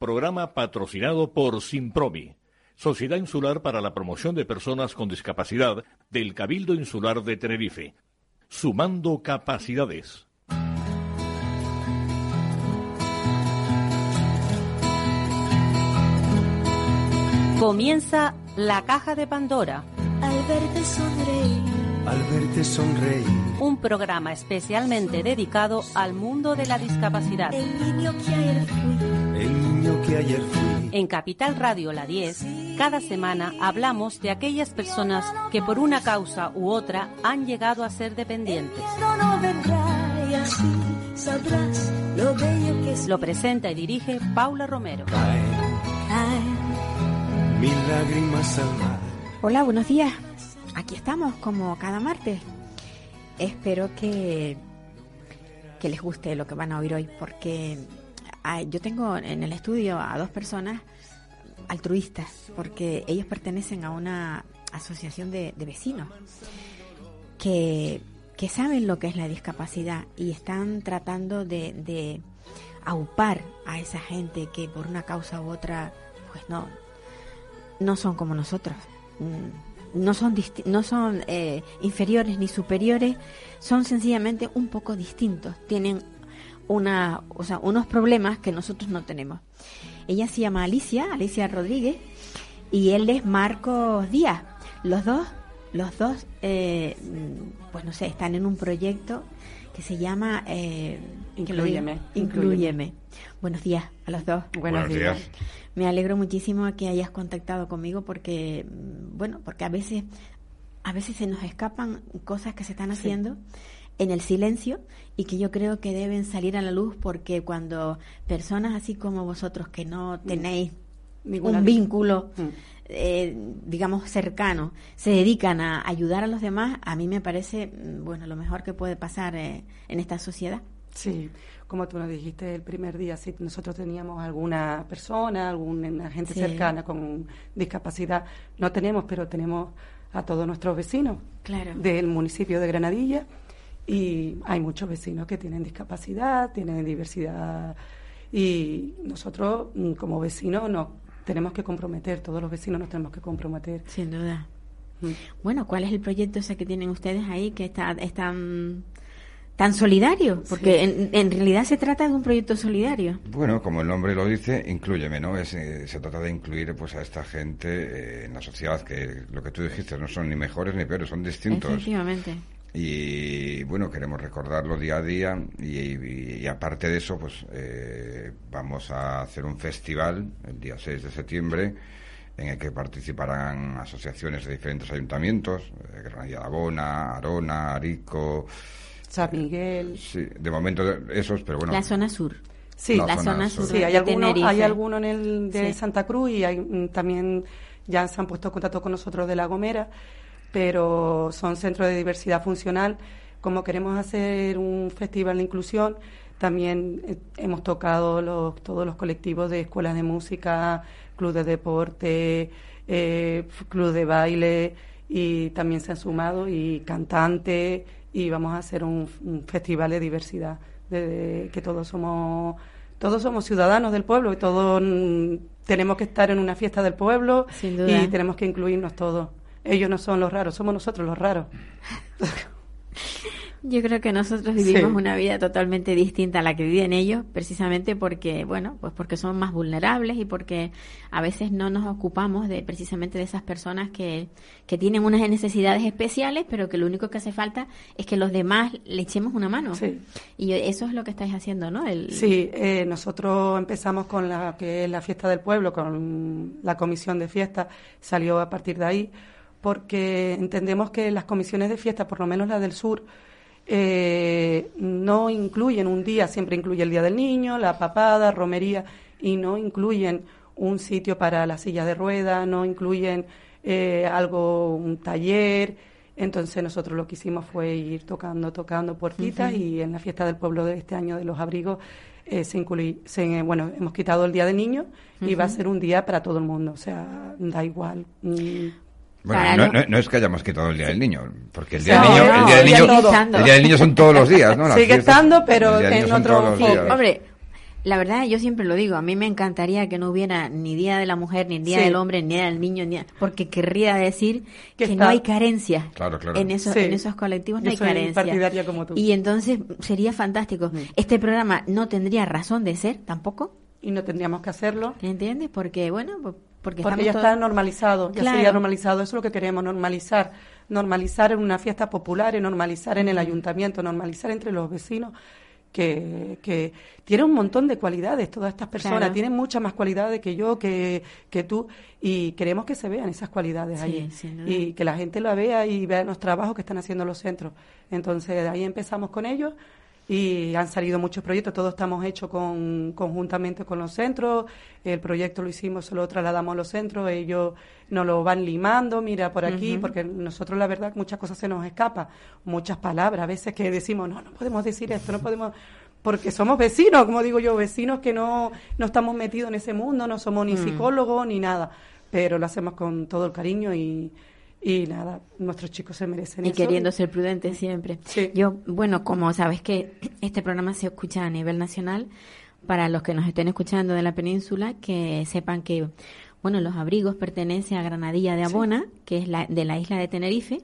Programa patrocinado por Simpromi, Sociedad Insular para la Promoción de Personas con Discapacidad del Cabildo Insular de Tenerife. Sumando capacidades. Comienza la caja de Pandora. Al verte sonreír. Al verte sonreír. Un programa especialmente dedicado al mundo de la discapacidad. El niño que ayer fui. El niño que ayer fui. En Capital Radio La 10, cada semana hablamos de aquellas personas que por una causa u otra han llegado a ser dependientes. Lo presenta y dirige Paula Romero. Hola, buenos días. Aquí estamos como cada martes. Espero que, que les guste lo que van a oír hoy porque yo tengo en el estudio a dos personas altruistas porque ellos pertenecen a una asociación de, vecinos que, que saben lo que es la discapacidad y están tratando de, de aupar a esa gente que por una causa u otra pues no, no son como nosotros. Mm, No son, no son eh, inferiores ni superiores, son sencillamente un poco distintos. Tienen una, o sea, unos problemas que nosotros no tenemos. Ella se llama Alicia, Alicia Rodríguez, y él es Marcos Díaz. Los dos, los dos, eh, pues no sé, están en un proyecto que se llama eh, Inclúyeme, Inclúyeme. Buenos días a los dos. Buenos, Buenos días. días. Me alegro muchísimo que hayas contactado conmigo porque, mm, bueno, porque a veces, a veces se nos escapan cosas que se están haciendo en el silencio y que yo creo que deben salir a la luz porque cuando personas así como vosotros que no tenéis Ninguna un vínculo, Mm. eh, digamos, cercano, se dedican a ayudar a los demás, a mí me parece, mm, bueno, lo mejor que puede pasar eh, en esta sociedad. Sí, como tú nos dijiste el primer día, si nosotros teníamos alguna persona, alguna gente Sí. cercana con discapacidad, no tenemos, pero tenemos a todos nuestros vecinos Claro. del municipio de Granadilla y hay muchos vecinos que tienen discapacidad, tienen diversidad y nosotros mm, como vecinos nos tenemos que comprometer, todos los vecinos nos tenemos que comprometer. Sin duda. Mm. Bueno, ¿cuál es el proyecto ese que tienen ustedes ahí que está es tan, tan solidario? Porque en, en realidad se trata de un proyecto solidario. Bueno, como el nombre lo dice, incluyeme, ¿no? Es, eh, se trata de incluir pues a esta gente eh, en la sociedad, que lo que tú dijiste no son ni mejores ni peores, son distintos. Efectivamente. Y bueno, queremos recordarlo día a día y, y- y aparte de eso, pues eh, vamos a hacer un festival el día 6 de septiembre en el que participarán asociaciones de diferentes ayuntamientos, eh, Granadilla de Abona, Arona, Arico, San Miguel. sí, de momento esos, pero bueno. La zona sur. Sí, La la zona zona sur. sur. Sí, hay Tenerife. hay alguno en el de Sí. Santa Cruz y hay mm, también ya se han puesto en contacto con nosotros de La Gomera, pero son centros de diversidad funcional. Como queremos hacer un festival de inclusión, también eh, hemos tocado los, todos los colectivos de escuelas de música, club de deporte, eh, club de baile y también se han sumado y cantantes y vamos a hacer un, un festival de diversidad, de, que todos somos todos somos ciudadanos del pueblo y todos mm, tenemos que estar en una fiesta del pueblo Sin duda. y tenemos que incluirnos todos. Ellos no son los raros, somos nosotros los raros. Yo creo que nosotros vivimos Sí. una vida totalmente distinta a la que viven ellos, precisamente porque, bueno, pues porque son más vulnerables y porque a veces no nos ocupamos de precisamente de esas personas que, que tienen unas necesidades especiales, pero que lo único que hace falta es que los demás le echemos una mano. Sí. Y eso es lo que estáis haciendo, ¿no? El, Sí, eh, nosotros empezamos con la que es la fiesta del pueblo, con la comisión de fiesta, salió a partir de ahí, porque entendemos que las comisiones de fiesta, por lo menos la del sur, eh, no incluyen un día, siempre incluye el Día del Niño, la papada, romería, y no incluyen un sitio para la silla de ruedas, no incluyen eh, algo, un taller. Entonces nosotros lo que hicimos fue ir tocando, tocando puertitas y en la fiesta del pueblo de este año de los abrigos eh, se incluye, se, bueno, hemos quitado el Día del Niño y va a ser un día para todo el mundo, o sea, da igual. Mm, Bueno, no, no- es que hayamos quitado el Día del Niño, porque el Sí, Día del Niño, el día del sigue niño, todo. el Día del Niño son todos los días, ¿no? Las Sigue fiestas- estando, pero el Día del en otro. Hombre, La verdad, yo siempre lo digo, a mí me encantaría que no hubiera ni Día de la Mujer, ni Día Sí. del Hombre, ni Día del Niño, ni porque querría decir Que no hay carencia. Claro, claro. En, esos, Sí. en esos colectivos no Yo hay soy carencia. partidaria como tú. Y entonces sería fantástico. Este programa no tendría razón de ser tampoco, Y no tendríamos que hacerlo. ¿entiendes? Porque, bueno, porque, Porque ya todos- está normalizado, ya Claro. sería normalizado, eso es lo que queremos, normalizar, normalizar en una fiesta popular, y normalizar en el ayuntamiento, normalizar entre los vecinos, que, que tiene un montón de cualidades todas estas personas, Claro. tienen muchas más cualidades que yo, que, que tú, y queremos que se vean esas cualidades Sí, duda. y que la gente la vea y vea los trabajos que están haciendo los centros. Entonces, de ahí empezamos con ellos y han salido muchos proyectos, todos estamos hechos con, conjuntamente con los centros, el proyecto lo hicimos, se lo trasladamos a los centros, ellos nos lo van limando, mira por aquí, porque nosotros la verdad muchas cosas se nos escapan, muchas palabras, a veces que decimos, no, no podemos decir esto, no podemos, porque somos vecinos, como digo yo, vecinos que no, no estamos metidos en ese mundo, no somos ni psicólogos ni nada, pero lo hacemos con todo el cariño y, y nada, nuestros chicos se merecen Y eso. queriendo ser prudente siempre. Sí. Yo, bueno, como sabes que este programa se escucha a nivel nacional, para los que nos estén escuchando de la península, que sepan que, bueno, los abrigos pertenecen a Granadilla de Abona, que es la, de la isla de Tenerife,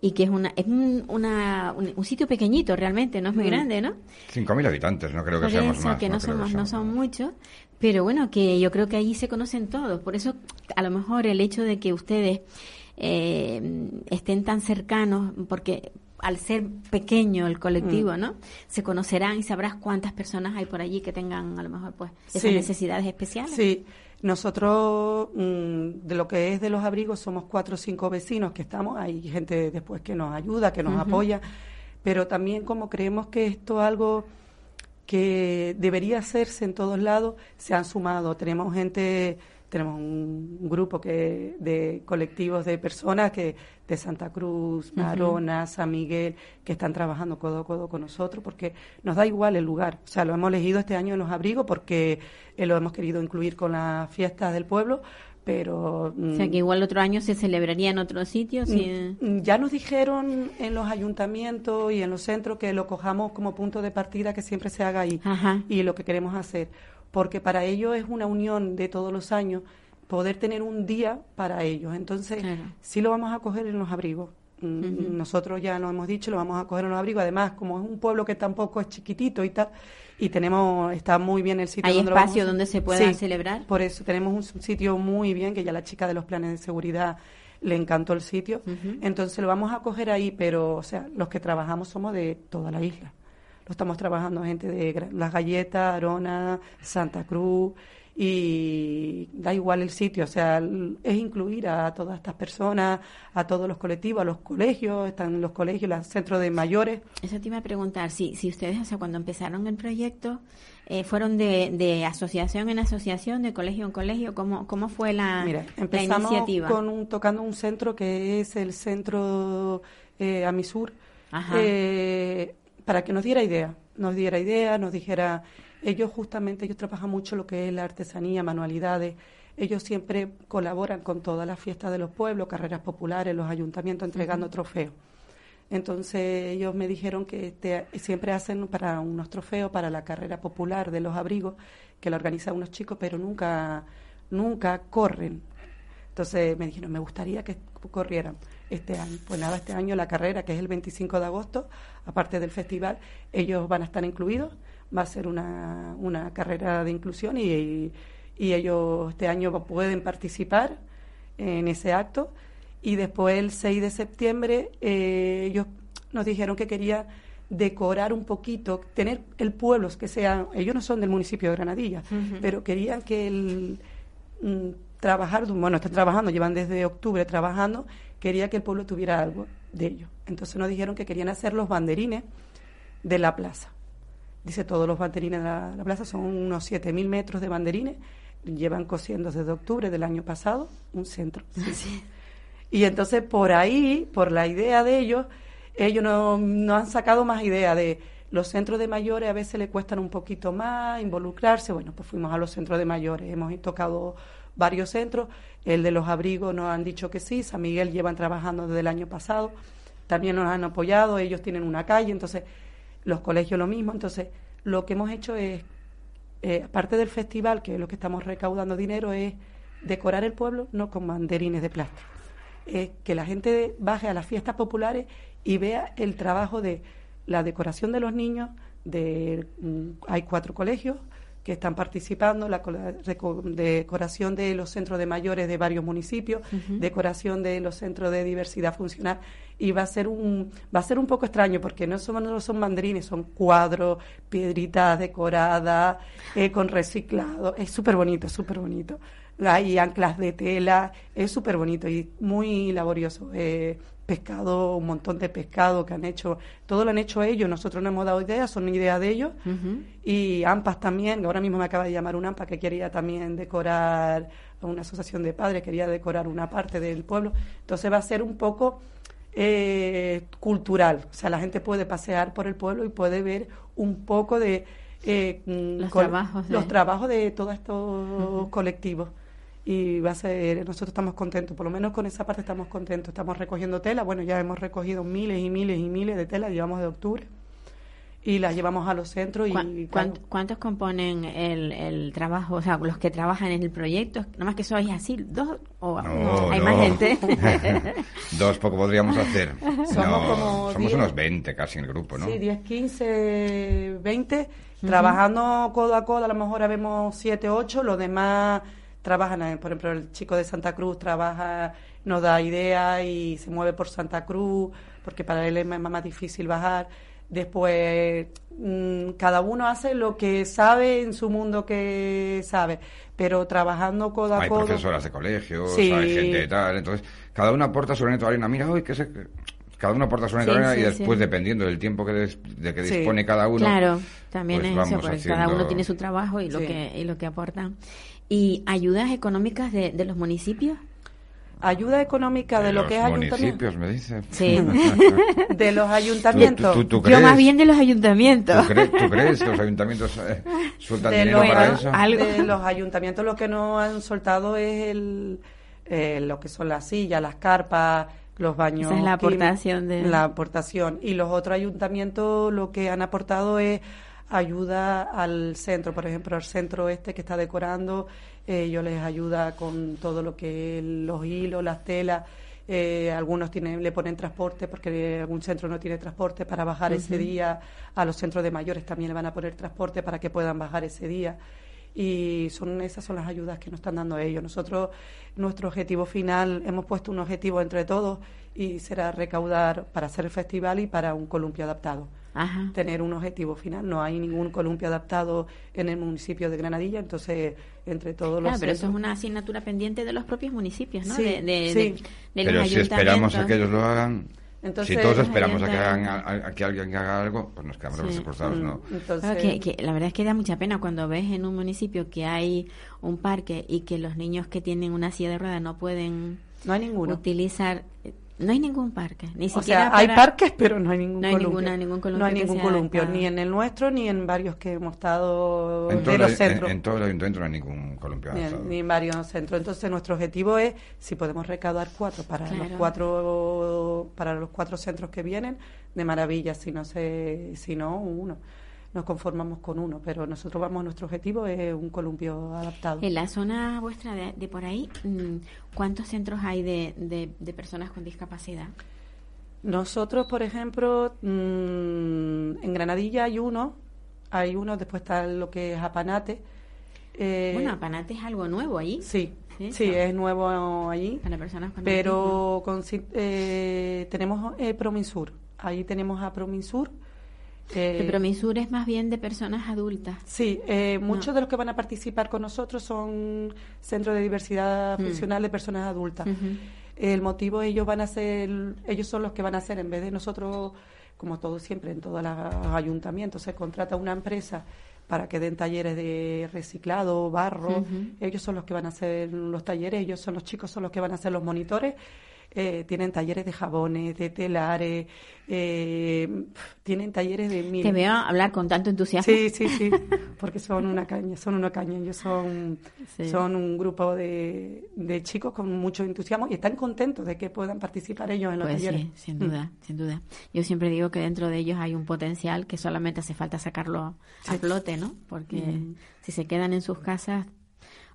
y que es una es un, una, un, un sitio pequeñito realmente, no es muy Mm. grande, ¿no? 5.000 habitantes, no creo que Por seamos eso, más. que no, somos, no son muchos, pero bueno, que yo creo que allí se conocen todos. Por eso, a lo mejor el hecho de que ustedes eh, estén tan cercanos, porque al ser pequeño el colectivo, ¿no? Se conocerán y sabrás cuántas personas hay por allí que tengan a lo mejor pues esas Sí. necesidades especiales. Sí, nosotros mm, de lo que es de los abrigos somos cuatro o cinco vecinos que estamos, hay gente después que nos ayuda, que nos apoya, pero también como creemos que esto es algo que debería hacerse en todos lados, se han sumado. Tenemos gente, tenemos un grupo que de colectivos de personas que de Santa Cruz, Marona, San Miguel, que están trabajando codo a codo con nosotros, porque nos da igual el lugar. O sea, lo hemos elegido este año en los abrigos porque eh, lo hemos querido incluir con las fiestas del pueblo, pero O sea, mm, que igual otro año se celebraría en otro sitio. sí. Mm, Ya nos dijeron en los ayuntamientos y en los centros que lo cojamos como punto de partida, que siempre se haga ahí. Ajá. Y lo que queremos hacer. Porque para ellos es una unión de todos los años poder tener un día para ellos. Entonces, Claro. sí lo vamos a coger en los abrigos. Mm, Nosotros ya lo hemos dicho, lo vamos a coger en los abrigos. Además, como es un pueblo que tampoco es chiquitito y tal, y tenemos, está muy bien el sitio. ¿Hay donde espacio donde se pueda Sí, celebrar? por eso tenemos un sitio muy bien, que ya la chica de los planes de seguridad le encantó el sitio. Entonces lo vamos a coger ahí, pero, o sea, los que trabajamos somos de toda la isla. Estamos trabajando gente de Las Galletas, Arona, Santa Cruz, y da igual el sitio, o sea, es incluir a todas estas personas, a todos los colectivos, a los colegios, están los colegios, los centros de mayores. Eso te iba a preguntar, si, si ustedes, o sea, cuando empezaron el proyecto, eh, fueron de, de asociación en asociación, de colegio en colegio, ¿cómo, cómo fue la, Mira, la empezamos iniciativa? con un, tocando un centro que es el centro eh, Amisur, Ajá. eh, para que nos diera idea, nos diera idea, nos dijera, ellos justamente, ellos trabajan mucho lo que es la artesanía, manualidades, ellos siempre colaboran con todas las fiestas de los pueblos, carreras populares, los ayuntamientos entregando trofeos. Entonces ellos me dijeron que este- siempre hacen para unos trofeos para la carrera popular de los abrigos, que la organizan unos chicos, pero nunca, nunca corren. Entonces me dijeron, me gustaría que corrieran este año. Pues nada, este año la carrera, que es el 25 de agosto, aparte del festival, ellos van a estar incluidos. Va a ser una, una carrera de inclusión y, y ellos este año pueden participar en ese acto. Y después, el 6 de septiembre, eh, ellos nos dijeron que querían decorar un poquito, tener el pueblo, que sea, ellos no son del municipio de Granadilla, pero querían que el mm, trabajar, bueno, están trabajando, llevan desde octubre trabajando, quería que el pueblo tuviera algo de ellos. Entonces nos dijeron que querían hacer los banderines de la plaza. Dice, todos los banderines de la, la plaza son unos 7.000 metros de banderines, llevan cosiendo desde octubre del año pasado un centro. Y entonces por ahí, por la idea de ellos, ellos no, no han sacado más idea de los centros de mayores a veces le cuestan un poquito más involucrarse. Bueno, pues fuimos a los centros de mayores, hemos tocado varios centros, el de los abrigos nos han dicho que sí, San Miguel llevan trabajando desde el año pasado, también nos han apoyado, ellos tienen una calle, entonces los colegios lo mismo, entonces lo que hemos hecho es eh, aparte del festival, que es lo que estamos recaudando dinero, es decorar el pueblo no con banderines de plástico. Es que la gente baje a las fiestas populares y vea el trabajo de la decoración de los niños. De, mm, hay cuatro colegios que están participando, la decoración de los centros de mayores de varios municipios, decoración de los centros de diversidad funcional y va a ser un va a ser un poco extraño porque no son no son mandarines, son cuadros, piedritas decoradas eh, con reciclado, es súper bonito, súper bonito. Hay anclas de tela, es súper bonito y muy laborioso. Eh, pescado, un montón de pescado que han hecho, todo lo han hecho ellos, nosotros no hemos dado ideas, son ideas de ellos, y AMPAs también, ahora mismo me acaba de llamar un AMPA que quería también decorar, una asociación de padres quería decorar una parte del pueblo, entonces va a ser un poco eh, cultural, o sea, la gente puede pasear por el pueblo y puede ver un poco de... Eh, los, trabajos de... los trabajos de todos estos colectivos y va a ser, nosotros estamos contentos, por lo menos con esa parte estamos contentos, estamos recogiendo tela, bueno, ya hemos recogido miles y miles y miles de tela, llevamos de octubre y las llevamos a los centros y ¿Cuántos componen el, el trabajo, o sea, los que trabajan en el proyecto? más que sois así, dos o hay más gente. dos poco podríamos hacer. Somos somos unos 20 casi en el grupo, ¿no? Sí, 10, 15, 20 trabajando codo a codo, a lo mejor vemos 7, 8, los demás trabajan, por ejemplo, el chico de Santa Cruz trabaja, nos da idea y se mueve por Santa Cruz, porque para él es más difícil bajar. Después, mm, cada uno hace lo que sabe en su mundo que sabe, pero trabajando codo a codo. Hay profesoras de colegio, hay gente de tal, entonces cada uno aporta su granito de arena. Mira, hoy que se cada uno aporta su granito de arena y después, dependiendo del tiempo que de que dispone cada uno. Claro, también pues es eso, porque cada uno tiene su trabajo y lo que y lo que aporta. ¿Y ayudas económicas de, de los municipios? ayuda económica de, lo que es municipios, me dice. Sí. de los ayuntamientos. Yo más bien de los ayuntamientos. ¿Tú, crees, que los ayuntamientos eh, sueltan dinero para eso? De los ayuntamientos lo que no han soltado es el, eh, lo que son las sillas, las carpas, los baños. Esa es la aportación de... La aportación. Y los otros ayuntamientos lo que han aportado es ayuda al centro, por ejemplo, al centro este que está decorando, ellos les ayuda con todo lo que los hilos, las telas. Eh, algunos tienen, le ponen transporte porque algún centro no tiene transporte para bajar ese día. A los centros de mayores también le van a poner transporte para que puedan bajar ese día. Y son esas son las ayudas que nos están dando ellos. Nosotros, nuestro objetivo final, hemos puesto un objetivo entre todos y será recaudar para hacer el festival y para un columpio adaptado tener un objetivo final. No hay ningún columpio adaptado en el municipio de Granadilla, entonces entre todos los. Claro, pero eso es una asignatura pendiente de los propios municipios, ¿no? de, sí. pero si esperamos a que ellos lo hagan. si todos esperamos a que, hagan, a, que alguien haga algo, pues nos quedamos sí. ¿no? Mm, entonces... la verdad es que da mucha pena cuando ves en un municipio que hay un parque y que los niños que tienen una silla de ruedas no pueden no hay ninguno. utilizar no hay ningún parque, ni o Sea, hay parques, pero no hay ningún no hay columpio. ningún columpio. No hay ningún columpio, ni en el nuestro, ni en varios que hemos estado en de los centros. En, todo el ayuntamiento no hay ningún columpio. Ni, ni, en varios centros. Entonces, nuestro objetivo es, si podemos recaudar cuatro para los cuatro para los cuatro centros que vienen, de maravilla. Si no, se, si no uno nos conformamos con uno, pero nosotros vamos, nuestro objetivo es un columpio adaptado. En la zona vuestra de, por ahí, mm, ¿cuántos centros hay de, de, personas con discapacidad? Nosotros, por ejemplo, mm, en Granadilla hay uno, hay uno, después está lo que es Apanate. Eh, bueno, Apanate es algo nuevo allí. Sí, sí, es nuevo allí. Para personas con Pero con, eh, tenemos eh, Prominsur, ahí tenemos a Prominsur eh, pero Misur es más bien de personas adultas. Sí, eh, muchos de los que van a participar con nosotros son centros de diversidad mm. funcional de personas adultas. El motivo ellos van a ser, ellos son los que van a hacer en vez de nosotros, como todo siempre en todos los ayuntamientos, se contrata una empresa para que den talleres de reciclado, barro. Ellos son los que van a hacer los talleres, ellos son los chicos, son los que van a hacer los monitores eh, tienen talleres de jabones, de telares, eh, tienen talleres de mil. Te veo hablar con tanto entusiasmo. Sí, sí, sí, porque son una caña, son una caña. Ellos son, Sí. son un grupo de, de chicos con mucho entusiasmo y están contentos de que puedan participar ellos en los Pues talleres. sí, sin Mm. duda, sin duda. Yo siempre digo que dentro de ellos hay un potencial que solamente hace falta sacarlo a Sí. flote, ¿no? Porque Mm. si se quedan en sus casas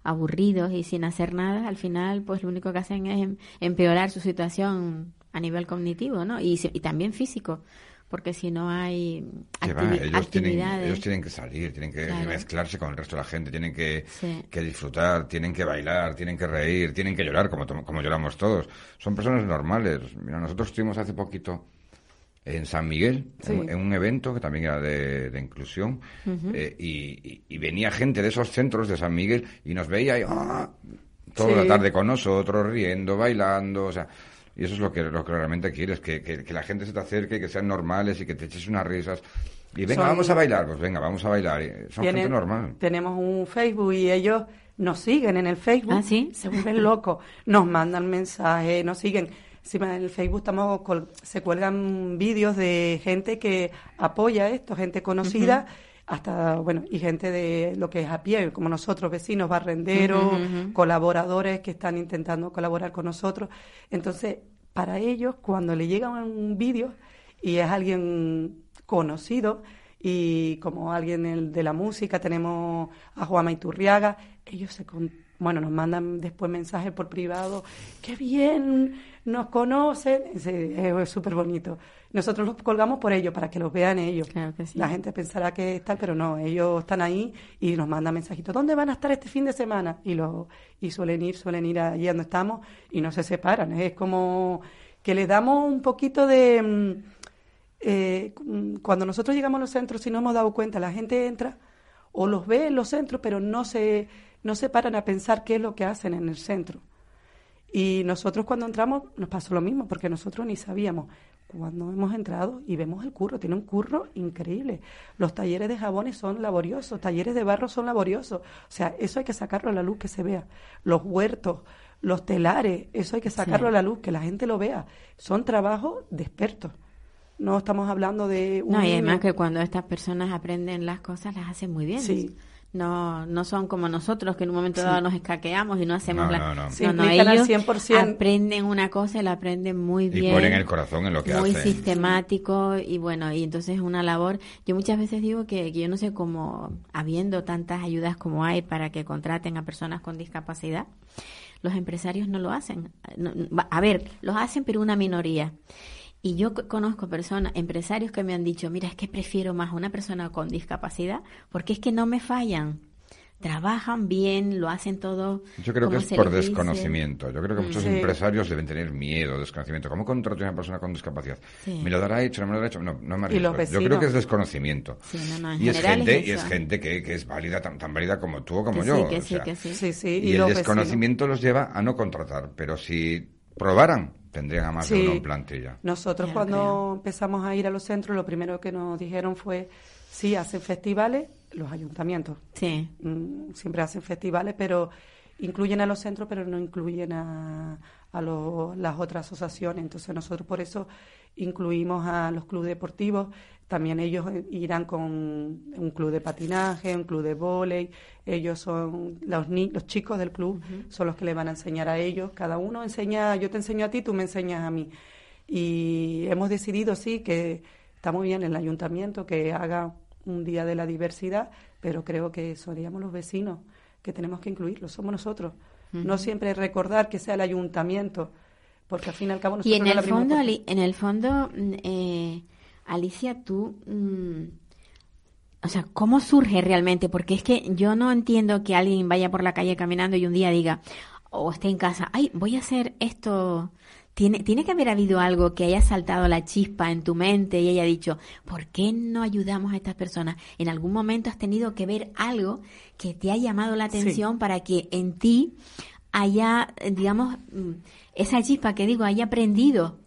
aburridos y sin hacer nada, al final, pues lo único que hacen es em- empeorar su situación a nivel cognitivo, ¿no? Y, y también físico, porque si no hay va, activi- ellos, tienen, ellos tienen que salir, tienen que Claro. mezclarse con el resto de la gente, tienen que, Sí. que disfrutar, tienen que bailar, tienen que reír, tienen que llorar, como, como lloramos todos. Son personas normales. Mira, nosotros estuvimos hace poquito en San Miguel, Sí. en, en un evento que también era de, de inclusión, eh, y, y- y venía gente de esos centros de San Miguel y nos veía y, ¡ah! toda Sí. la tarde con nosotros, riendo, bailando, o sea, y eso es lo que, lo que realmente quieres, que, que, que la gente se te acerque, que sean normales y que te eches unas risas. Y venga, Son- vamos a bailar, pues venga, vamos a bailar. y Son gente normal. Tenemos un Facebook y ellos nos siguen en el Facebook. ¿Ah, sí? Se vuelven locos. Nos mandan mensajes, nos siguen. Encima en el Facebook estamos col- se cuelgan vídeos de gente que apoya esto, gente conocida, hasta, bueno, y gente de lo que es a pie, como nosotros, vecinos, barrenderos, colaboradores que están intentando colaborar con nosotros. Entonces, para ellos, cuando le llega un vídeo y es alguien conocido, y como alguien de la música, tenemos a Juan Iturriaga, ellos se con- bueno, nos mandan después mensajes por privado, qué bien, nos conocen, es súper bonito. Nosotros los colgamos por ellos, para que los vean ellos. Claro que sí. La gente pensará que están, pero no, ellos están ahí y nos mandan mensajitos, ¿dónde van a estar este fin de semana? Y, lo, y suelen ir, suelen ir allí donde estamos y no se separan. Es como que les damos un poquito de... mm, eh, cuando nosotros llegamos a los centros, si no hemos dado cuenta, la gente entra o los ve en los centros, pero no se, no se paran a pensar qué es lo que hacen en el centro. Y nosotros cuando entramos nos pasó lo mismo, porque nosotros ni sabíamos. Cuando hemos entrado y vemos el curro, tiene un curro increíble. Los talleres de jabones son laboriosos, talleres de barro son laboriosos. O sea, eso hay que sacarlo a la luz que se vea. Los huertos, los telares, eso hay que sacarlo Sí. a la luz, que la gente lo vea. Son trabajos de expertos. No estamos hablando de un No, y además que cuando estas personas aprenden las cosas, las hacen muy bien. Sí. No, no son como nosotros que en un momento Sí. dado nos escaqueamos y no hacemos No, la... no, no. Ellos 100%. aprenden una cosa y la aprenden muy Y bien. ponen el corazón en lo que muy hacen. sistemático y bueno, y entonces es una labor. Yo muchas veces digo que, que yo no sé cómo, habiendo tantas ayudas como hay para que contraten a personas con discapacidad, los empresarios no lo hacen. No, no, a ver, los hacen, pero una minoría. Y yo co- conozco personas, empresarios que me han dicho, mira, es que prefiero más una persona con discapacidad porque es que no me fallan. Trabajan bien, lo hacen todo. Yo creo que es por desconocimiento. Yo creo que muchos Sí. empresarios deben tener miedo, desconocimiento. ¿Cómo contrato a una persona con discapacidad? Sí. ¿Me lo dará hecho? ¿No me lo dará hecho? No, no me Y los arriesgo. Yo creo que es desconocimiento. Sí, no, no, en y es gente, es y es gente que, que es válida, tan, tan válida como tú o como Que yo. sí, que o sí, sea, que sí. Sí, sí, Y, el los desconocimiento los lleva a no contratar. Pero si probaran, tendrían a más de uno en plantilla. Nosotros cuando creo. empezamos a ir a los centros, lo primero que nos dijeron fue, sí, hacen festivales, los ayuntamientos. Sí, Mm, siempre hacen festivales, pero incluyen a los centros, pero no incluyen a, a lo- las otras asociaciones. Entonces nosotros por eso incluimos a los clubes deportivos. También ellos irán con un club de patinaje, un club de vóley. Ellos son los, ni- los chicos del club, son los que le van a enseñar a ellos. Cada uno enseña, yo te enseño a ti, tú me enseñas a mí. Y hemos decidido, sí, que está muy bien el ayuntamiento que haga un día de la diversidad, pero creo que seríamos los vecinos que tenemos que incluirlos, somos nosotros. No siempre recordar que sea el ayuntamiento, porque al fin y al cabo nosotros Y en no el fondo. Ali- en el fondo, mm, eh, Alicia, tú, mm, o sea, ¿cómo surge realmente? Porque es que yo no entiendo que alguien vaya por la calle caminando y un día diga, o esté en casa, ay, voy a hacer esto. Tiene, tiene que haber habido algo que haya saltado la chispa en tu mente y haya dicho, ¿por qué no ayudamos a estas personas? En algún momento has tenido que ver algo que te ha llamado la Sí. atención para que en ti haya, digamos, mm, esa chispa que digo, haya aprendido.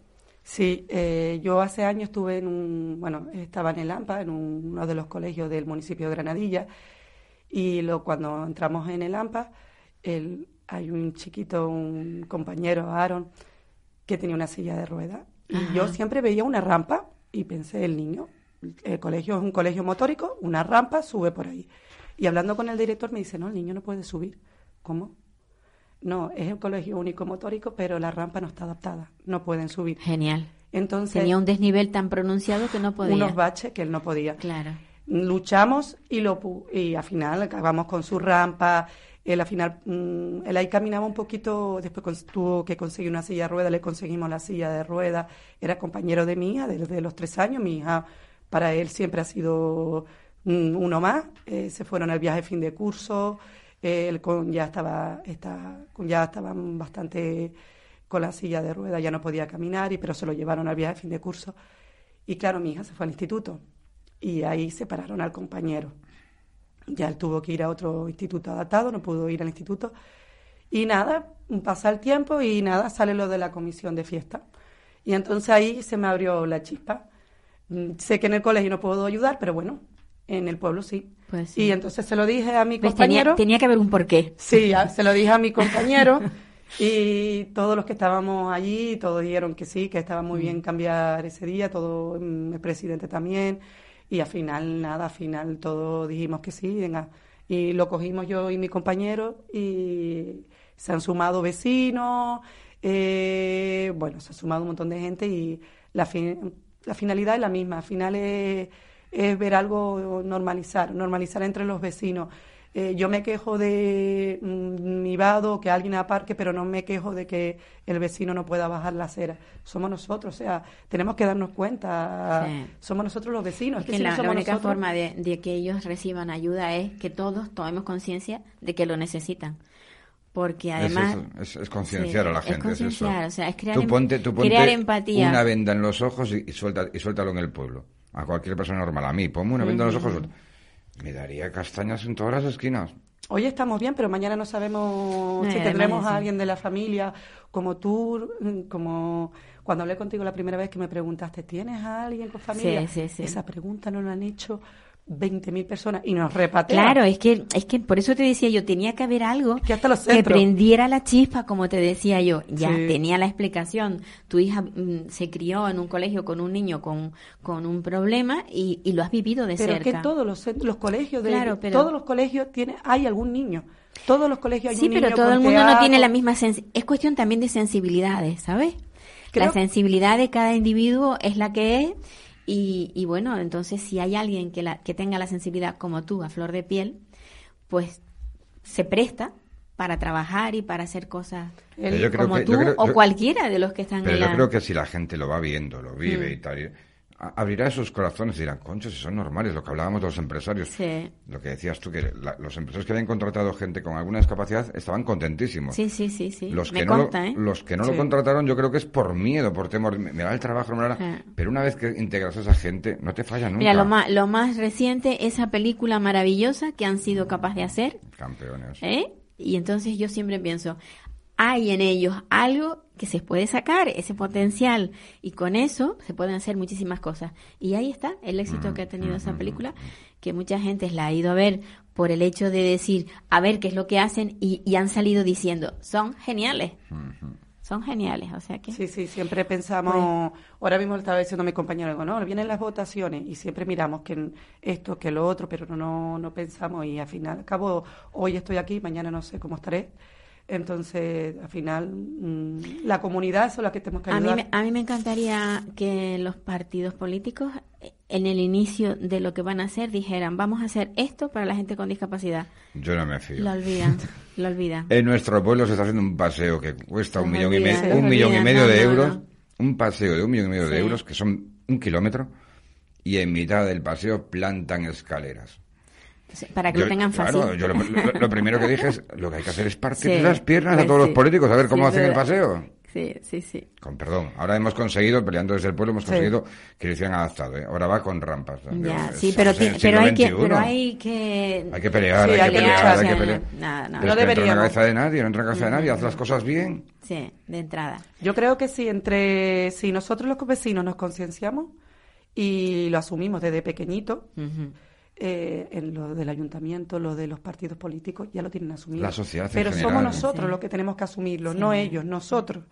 Sí, eh, yo hace años estuve en un, bueno, estaba en el AMPA, en un- uno de los colegios del municipio de Granadilla, y lo, cuando entramos en el AMPA, el, hay un chiquito, un compañero, Aaron, que tenía una silla de ruedas. Y yo siempre veía una rampa y pensé, el niño, el colegio es un colegio motórico, una rampa, sube por ahí. Y hablando con el director me dice, no, el niño no puede subir. ¿Cómo? No, es un colegio único motórico, pero la rampa no está adaptada, no pueden subir. Genial. Entonces, Tenía un desnivel tan pronunciado que no podía. unos baches que él no podía. Claro. Luchamos y lo pu- y al final acabamos con su rampa. Él al final, mm, él ahí caminaba un poquito, después tuvo que conseguir una silla de ruedas, le conseguimos la silla de ruedas. Era compañero de mi hija desde los tres años. Mi hija, para él siempre ha sido mm, uno más. Eh, se fueron al viaje fin de curso. Él con, ya estaba, está, ya estaban bastante con la silla de ruedas, ya no podía caminar, y, pero se lo llevaron al viaje fin de curso. Y claro, mi hija se fue al instituto y ahí separaron al compañero. Ya él tuvo que ir a otro instituto adaptado, no pudo ir al instituto. Y nada, pasa el tiempo y nada, sale lo de la comisión de fiesta. Y entonces ahí se me abrió la chispa. Mm, Sé que en el colegio no puedo ayudar, pero bueno, en el pueblo sí. Pues sí. Y entonces se lo dije a mi ¿Ves? Tenía, compañero. tenía que haber un porqué. Sí, se lo dije a mi compañero y todos los que estábamos allí, todos dijeron que sí, que estaba muy bien cambiar ese día, todo mm, el presidente también, y al final nada, al final todos dijimos que sí, venga, y lo cogimos yo y mi compañero y se han sumado vecinos, eh, bueno, se ha sumado un montón de gente y la, fin- la finalidad es la misma, al final es, es ver algo normalizar, normalizar entre los vecinos. Eh, yo me quejo de mm, mi vado, que alguien aparque, pero no me quejo de que el vecino no pueda bajar la acera. Somos nosotros, o sea, tenemos que darnos cuenta. Sí. Somos nosotros los vecinos. Es que que si no la, la única nosotros- forma de, de que ellos reciban ayuda es que todos tomemos conciencia de que lo necesitan. Porque además... es, eso, es- es concienciar a la gente. Es eso. o sea, es crear tú em- ponte, tú ponte crear empatía. una venda en los ojos y, y suelta, y suéltalo en el pueblo. A cualquier persona normal. A mí, ponme una venda en los ojos. Me daría castañas en todas las esquinas. Hoy estamos bien, pero mañana no sabemos Eh, si tendremos a alguien de la familia, como tú, mm, como cuando hablé contigo la primera vez que me preguntaste, ¿tienes a alguien con familia? Sí, sí, sí. Esa pregunta nos la han hecho 20.000 personas y nos repatean. Claro, es que, es que por eso te decía yo, tenía que haber algo Que hasta los que centros. prendiera la chispa, como te decía yo. Ya Sí. tenía la explicación. Tu hija mm, se crió en un colegio con un niño con, con un problema y, y lo has vivido de Pero es cerca. que todos los, los colegios, de, Claro, pero- todos los colegios tiene, hay algún niño. Todos los colegios hay Sí, un pero niño todo con el mundo no tiene la misma sens- Es cuestión también de sensibilidades, ¿sabes? Creo- La sensibilidad de cada individuo es la que es. Y, y bueno, entonces si hay alguien que, la, que tenga la sensibilidad como tú, a flor de piel, pues se presta para trabajar y para hacer cosas Yo como que- tú yo creo- o yo- cualquiera de los que están Pero en yo la... creo que si la gente lo va viendo, lo vive Mm. y tal, y- a- abrirá sus corazones y dirán, concho, si son normales, lo que hablábamos de los empresarios. Sí. Lo que decías tú, que la- los empresarios que habían contratado gente con alguna discapacidad estaban contentísimos. Sí, sí, sí, sí. Los Me que, no lo, ¿eh? los que no lo contrataron yo creo que es por miedo, por temor. Me da el trabajo, no me da la- Sí. Pero una vez que integras a esa gente, no te falla nunca. Mira, lo más, lo más reciente, esa película maravillosa que han sido capaces de hacer, Campeones. ¿eh? Y entonces yo siempre pienso, hay en ellos algo que se puede sacar, ese potencial, y con eso se pueden hacer muchísimas cosas. Y ahí está el éxito que ha tenido esa película, que mucha gente la ha ido a ver por el hecho de decir, a ver qué es lo que hacen, y, y han salido diciendo, son geniales, son geniales, o sea que... Sí, sí, siempre pensamos, ahora mismo estaba diciendo mi compañero, digo, no, vienen las votaciones y siempre miramos que en esto, que lo otro, pero no, no pensamos y al final, al cabo, hoy estoy aquí, mañana no sé cómo estaré. Entonces, al final, mm, la comunidad son las que tenemos que A mí, ayudar. me, a mí me encantaría que los partidos políticos eh, en el inicio de lo que van a hacer dijeran, vamos a hacer esto para la gente con discapacidad. Yo no me fío. Lo olvidan, lo olvidan. En nuestro pueblo se está haciendo un paseo que cuesta un millón y, olvida, me- se un millón y medio no, de no, euros. no. Un paseo de un millón y medio de euros, que son un kilómetro, y en mitad del paseo plantan escaleras. Para que Yo- lo tengan fácil. Claro, yo lo, lo- lo primero que dije es, lo que hay que hacer es partir Sí, las piernas pues a todos sí. los políticos, a ver cómo Sí, hacen el paseo. Sí, sí, sí. Con perdón, ahora hemos conseguido, peleando desde el pueblo, hemos Sí. conseguido que lo hicieran adaptado. ¿eh? Ahora va con rampas. Ya, Es- sí, pero, el pero, hay que, pero hay que... Hay que pelear, Sí, hay, hay que pelear, hay que pelear. no, nada, nada. Pero No entra en la cabeza de nadie, no entra en la cabeza de nadie, haz las cosas bien. Sí, de entrada. Yo creo que si entre si nosotros los vecinos nos concienciamos y lo asumimos desde pequeñito, Ujú. Eh, en lo del ayuntamiento, lo de los partidos políticos, ya lo tienen asumido. La sociedad en Pero general. somos nosotros Sí. los que tenemos que asumirlo, Sí. no ellos, nosotros.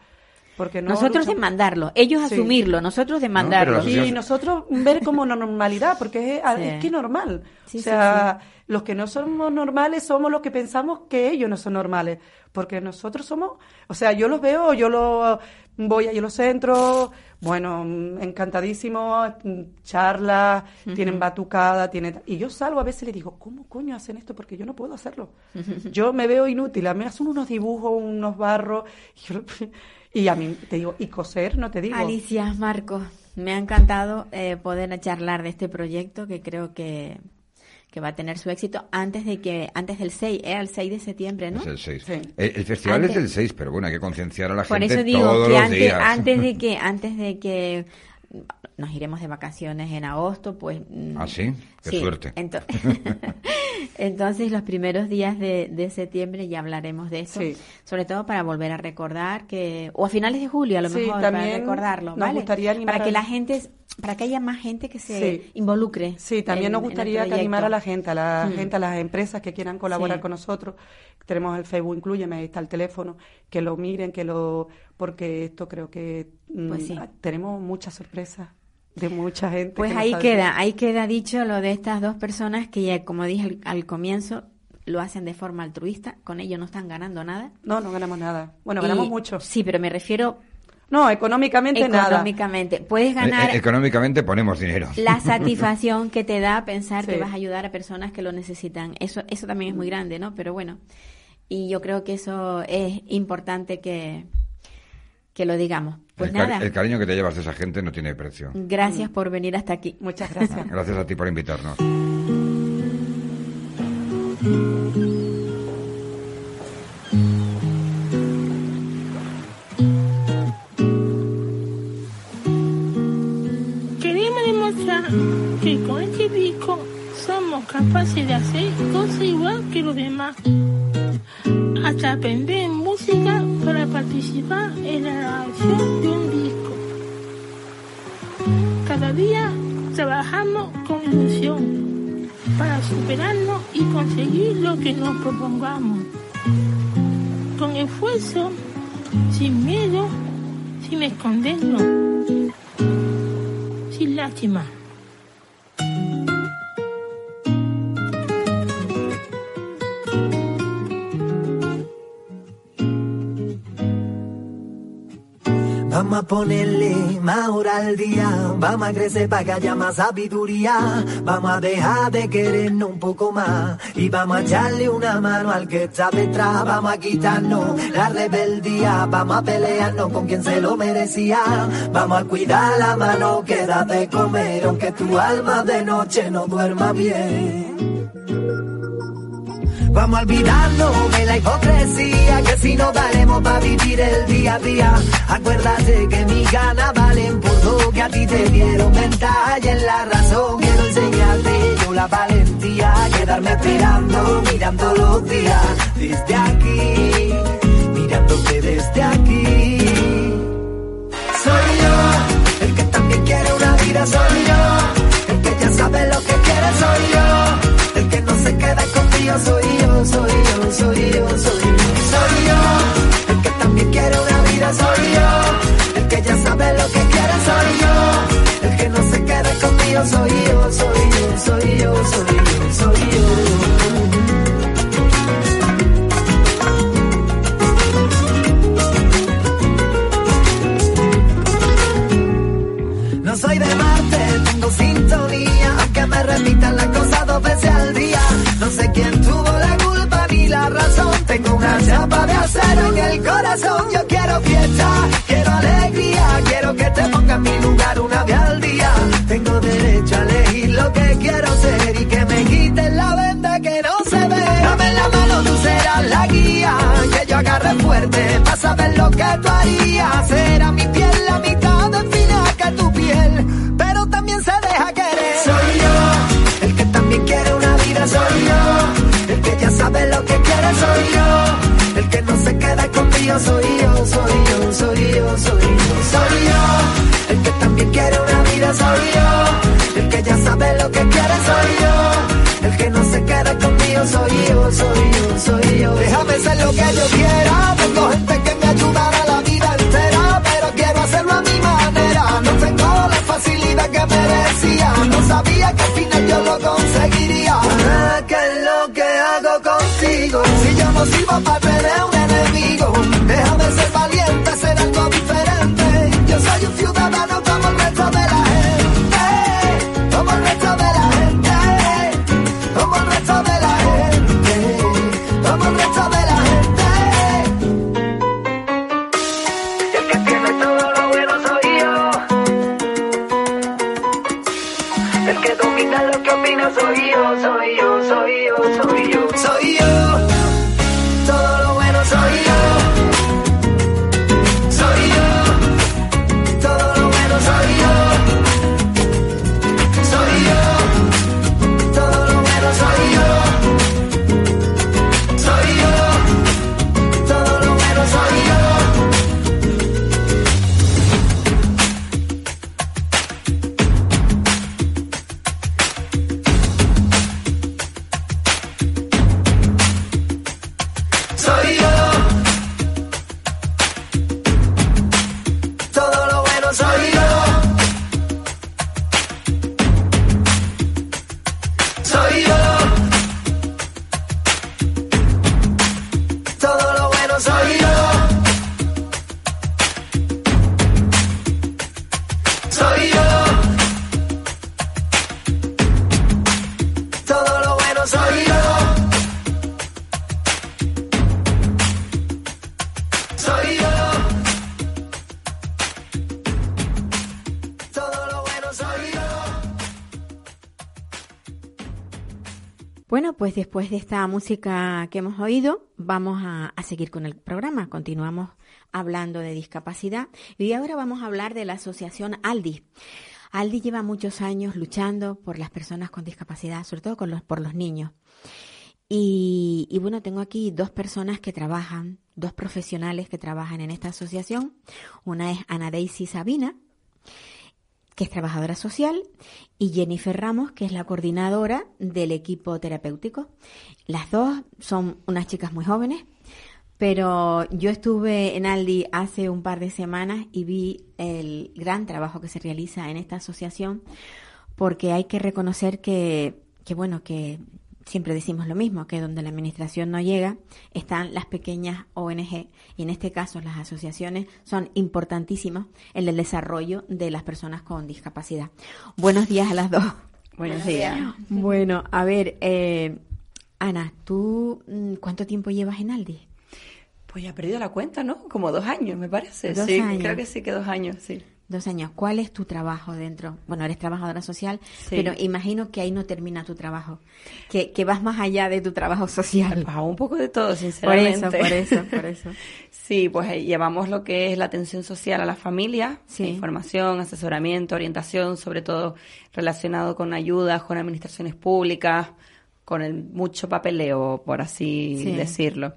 Porque no nosotros luchamos- demandarlo, ellos Sí. asumirlo, nosotros demandarlo. Y nosotros ver como normalidad, porque es, Sí. es que normal. Sí, o sí, sea, los que no somos normales somos los que pensamos que ellos no son normales. Porque nosotros somos, o sea, yo los veo, yo los voy a los centros, bueno, encantadísimos, mm, charlas, tienen batucada, tienen... Y yo salgo a veces y les digo, ¿cómo coño hacen esto? Porque yo no puedo hacerlo. yo me veo inútil, a mí me hacen unos dibujos, unos barros, y, yo- y a mí te digo, y coser, no te digo. Alicia, Marcos, me ha encantado eh, poder charlar de este proyecto que creo que, que va a tener su éxito antes de que antes del 6, era el 6 de septiembre, ¿no? Es el 6. Sí. El, el festival Antes- es del 6, pero bueno, hay que concienciar a la Por gente eso digo todos que los antes, días. antes de que antes de que nos iremos de vacaciones en agosto, pues mm, ¿Ah, sí? Qué suerte. ento- Entonces, los primeros días de, de septiembre ya hablaremos de esto, Sí. sobre todo para volver a recordar que, o a finales de julio a lo Sí, mejor, para también recordarlo, nos ¿vale? gustaría animar para que a- la gente, para que haya más gente que se Sí. involucre. Sí, también en- nos gustaría que proyecto. animar a la gente, a la Mm. gente, a las empresas que quieran colaborar Sí. con nosotros. Tenemos el Facebook Incluyeme, ahí está el teléfono, que lo miren, que lo porque esto creo que mm, Pues sí. tenemos muchas sorpresas de mucha gente. Pues que ahí queda, ahí queda dicho lo de estas dos personas que ya, como dije al, al comienzo, lo hacen de forma altruista, con ello no están ganando nada. No, no ganamos nada. Bueno, Y- ganamos mucho. Sí, pero me refiero No, económicamente nada. económicamente. Puedes Eh, ganar eh, económicamente ponemos dinero. la satisfacción que te da pensar que vas a ayudar a personas que lo necesitan. Eso, eso también es muy grande, ¿no? Pero bueno, y yo creo que eso es importante que, que lo digamos. Pues el, cari- nada, el cariño que te llevas de esa gente no tiene precio. gracias por venir hasta aquí. Muchas gracias. Gracias a ti por invitarnos. Somos capaces de hacer cosas igual que los demás. Hasta aprender música para participar en la grabación de un disco. Cada día trabajamos con ilusión para superarnos y conseguir lo que nos propongamos. Con esfuerzo, sin miedo, sin escondernos sin lástima. Vamos a ponerle más hora al día, vamos a crecer para que haya más sabiduría, vamos a dejar de querernos un poco más. Y vamos a echarle una mano al que está detrás, vamos a quitarnos la rebeldía, vamos a pelearnos con quien se lo merecía, vamos a cuidar la mano que da de comer, aunque tu alma de noche no duerma bien. Vamos a olvidarnos de la hipocresía, que si no daremos para vivir el día a día. Acuérdate que mis ganas valen por lo que a ti te dieron ventaja y en la razón quiero enseñarte yo la valentía, quedarme esperando, mirando los días desde aquí, mirándote desde aquí. Soy yo, Yo quiero fiesta, quiero alegría, quiero que te ponga en mi lugar una vez al día. Tengo derecho a elegir lo que quiero ser y que me quiten la venda que no se ve. Dame la mano, tú serás la guía, que yo agarre fuerte para saber lo que tú harías. Será mi piel la mitad yo, soy yo, soy yo, soy yo, soy yo, soy yo. El que también quiere una vida soy yo. El que ya sabe lo que quiere soy yo. El que no se queda conmigo soy yo, soy yo, soy yo. Déjame ser lo que yo quiera. Tengo gente que me ayudará la vida entera, pero quiero hacerlo a mi manera. No tengo la facilidad que merecía. No sabía que al final yo lo conseguiría. ¿Qué es lo que hago contigo? Si yo no sirvo para perder una pues después de esta música que hemos oído, vamos a, seguir con el programa. Continuamos hablando de discapacidad y ahora vamos a hablar de la asociación Aldi. Aldi lleva muchos años luchando por las personas con discapacidad, sobre todo por los niños. Y bueno, tengo aquí dos personas que trabajan, dos profesionales que trabajan en esta asociación. Una es Ana Daisy Sabina, que es trabajadora social, y Jennifer Ramos, que es la coordinadora del equipo terapéutico. Las dos son unas chicas muy jóvenes, pero yo estuve en Aldi hace un par de semanas y vi el gran trabajo que se realiza en esta asociación, porque hay que reconocer que, que bueno, que siempre decimos lo mismo, que donde la administración no llega están las pequeñas ONG y en este caso las asociaciones son importantísimas en el desarrollo de las personas con discapacidad. Buenos días a las dos. Buenos días. Bueno, a ver, eh, Ana, ¿tú mm, cuánto tiempo llevas en Aldi? Pues ya he perdido la cuenta, ¿no? Como dos años, me parece. Dos sí, años. creo que sí que dos años, sí. Dos años. ¿Cuál es tu trabajo dentro? Bueno, eres trabajadora social, Sí. pero imagino que ahí no termina tu trabajo, que, que vas más allá de tu trabajo social. Pues un poco de todo, Por sinceramente. eso, por eso, por eso. Sí, pues llevamos lo que es la atención social a la familia, Sí. información, asesoramiento, orientación, sobre todo relacionado con ayudas, con administraciones públicas, con el mucho papeleo, por así Sí. decirlo.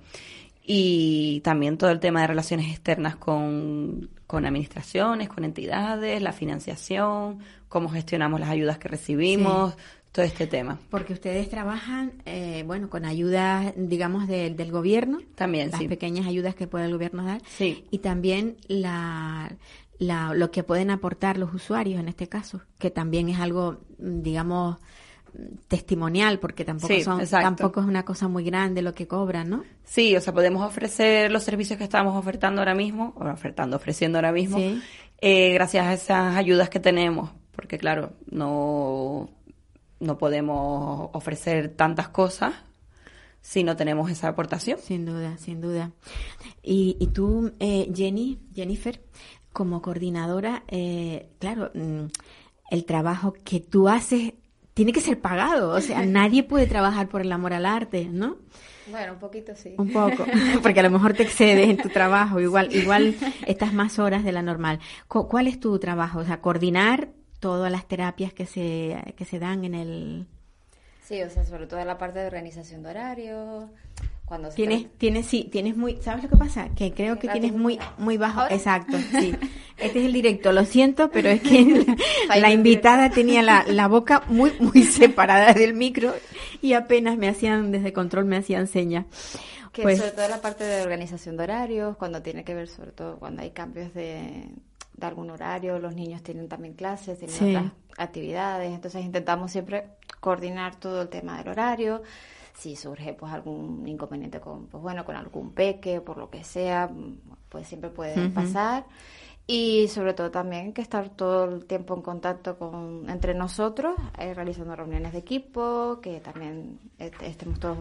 Y también todo el tema de relaciones externas con, con administraciones, con entidades, la financiación, cómo gestionamos las ayudas que recibimos, todo este tema. Porque ustedes trabajan, eh, bueno, con ayudas, digamos, del- del gobierno. También, las sí. pequeñas ayudas que puede el gobierno dar. Sí. Y también la, la- lo que pueden aportar los usuarios en este caso, que también es algo, digamos, testimonial, porque tampoco Sí, son, tampoco es una cosa muy grande lo que cobran, ¿no? Sí, o sea, podemos ofrecer los servicios que estamos ofertando ahora mismo, o ofertando, ofreciendo ahora mismo, Sí. eh, gracias a esas ayudas que tenemos, porque claro, no, no podemos ofrecer tantas cosas si no tenemos esa aportación. Sin duda, sin duda. Y, y tú, eh, Jenny, Jennifer, como coordinadora, eh, claro, mm, el trabajo que tú haces tiene que ser pagado. O sea, nadie puede trabajar por el amor al arte, ¿no? Bueno, un poquito sí. Un poco, porque a lo mejor te excedes en tu trabajo, igual, igual estás más horas de la normal. Cu- ¿Cuál es tu trabajo? O sea, coordinar todas las terapias que se, que se dan en el... Sí, o sea, sobre todo la parte de organización de horarios, cuando se Tienes, trata- tienes, sí, tienes muy, ¿sabes lo que pasa? Que creo que tienes muy, muy bajo, ¿Ahora? exacto, sí. Este es el directo, lo siento, pero es que la, invitada tenía la, la boca muy, muy separada del micro y apenas me hacían, desde control me hacían señas. que Pues, sobre todo la parte de organización de horarios, cuando tiene que ver sobre todo cuando hay cambios de, de algún horario, los niños tienen también clases, tienen Sí. otras actividades, entonces intentamos siempre coordinar todo el tema del horario, si surge pues algún inconveniente con, pues bueno, con algún peque, por lo que sea, pues siempre puede pasar. Y sobre todo también que estar todo el tiempo en contacto con entre nosotros, eh, realizando reuniones de equipo, que también est- estemos todos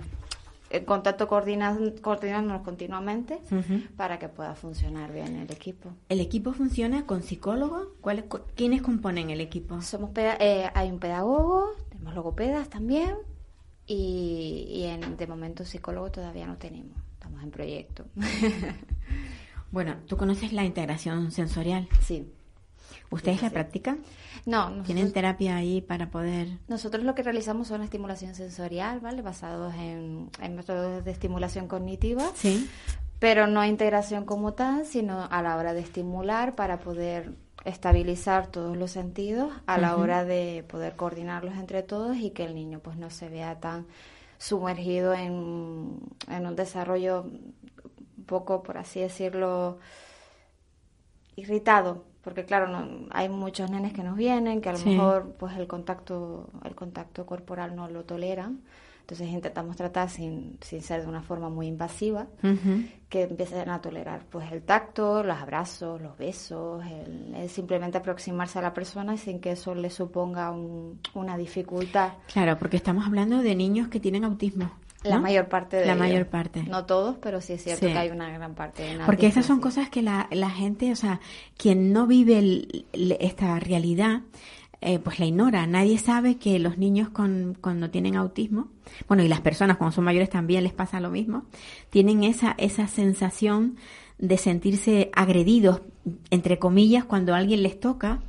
en contacto coordinando, coordinándonos continuamente para que pueda funcionar bien el equipo. ¿El equipo funciona con psicólogos? ¿Cuáles, cu- ¿Quiénes componen el equipo? Somos eh, hay un pedagogo, tenemos logopedas también y, y en, de momento psicólogo todavía no tenemos, estamos en proyecto. Bueno, ¿tú conoces la integración sensorial? Sí. ¿Ustedes Sí, la sí. practican? No, nosotros- ¿Tienen terapia ahí para poder...? Nosotros lo que realizamos son estimulación sensorial, ¿vale? Basados en, en métodos de estimulación cognitiva, Sí. pero no integración como tal, sino a la hora de estimular para poder estabilizar todos los sentidos a la hora de poder coordinarlos entre todos y que el niño pues no se vea tan sumergido en, en un desarrollo un poco, por así decirlo, irritado, porque claro, no, hay muchos nenes que nos vienen que a lo Sí. mejor pues el contacto el contacto corporal no lo toleran. Entonces intentamos tratar sin, sin ser de una forma muy invasiva, que empiecen a tolerar pues el tacto, los abrazos, los besos, el, el simplemente aproximarse a la persona sin que eso le suponga un- una dificultad. Claro, porque estamos hablando de niños que tienen autismo. La ¿no? mayor parte de La ellos. mayor parte. No todos, pero sí es cierto Sí. que hay una gran parte. en Porque esas son cosas que la, la gente, o sea, quien no vive el- el- esta realidad, eh, pues la ignora. Nadie sabe que los niños con, cuando tienen autismo, bueno, y las personas cuando son mayores también les pasa lo mismo, tienen esa, esa sensación de sentirse agredidos, entre comillas, cuando alguien les toca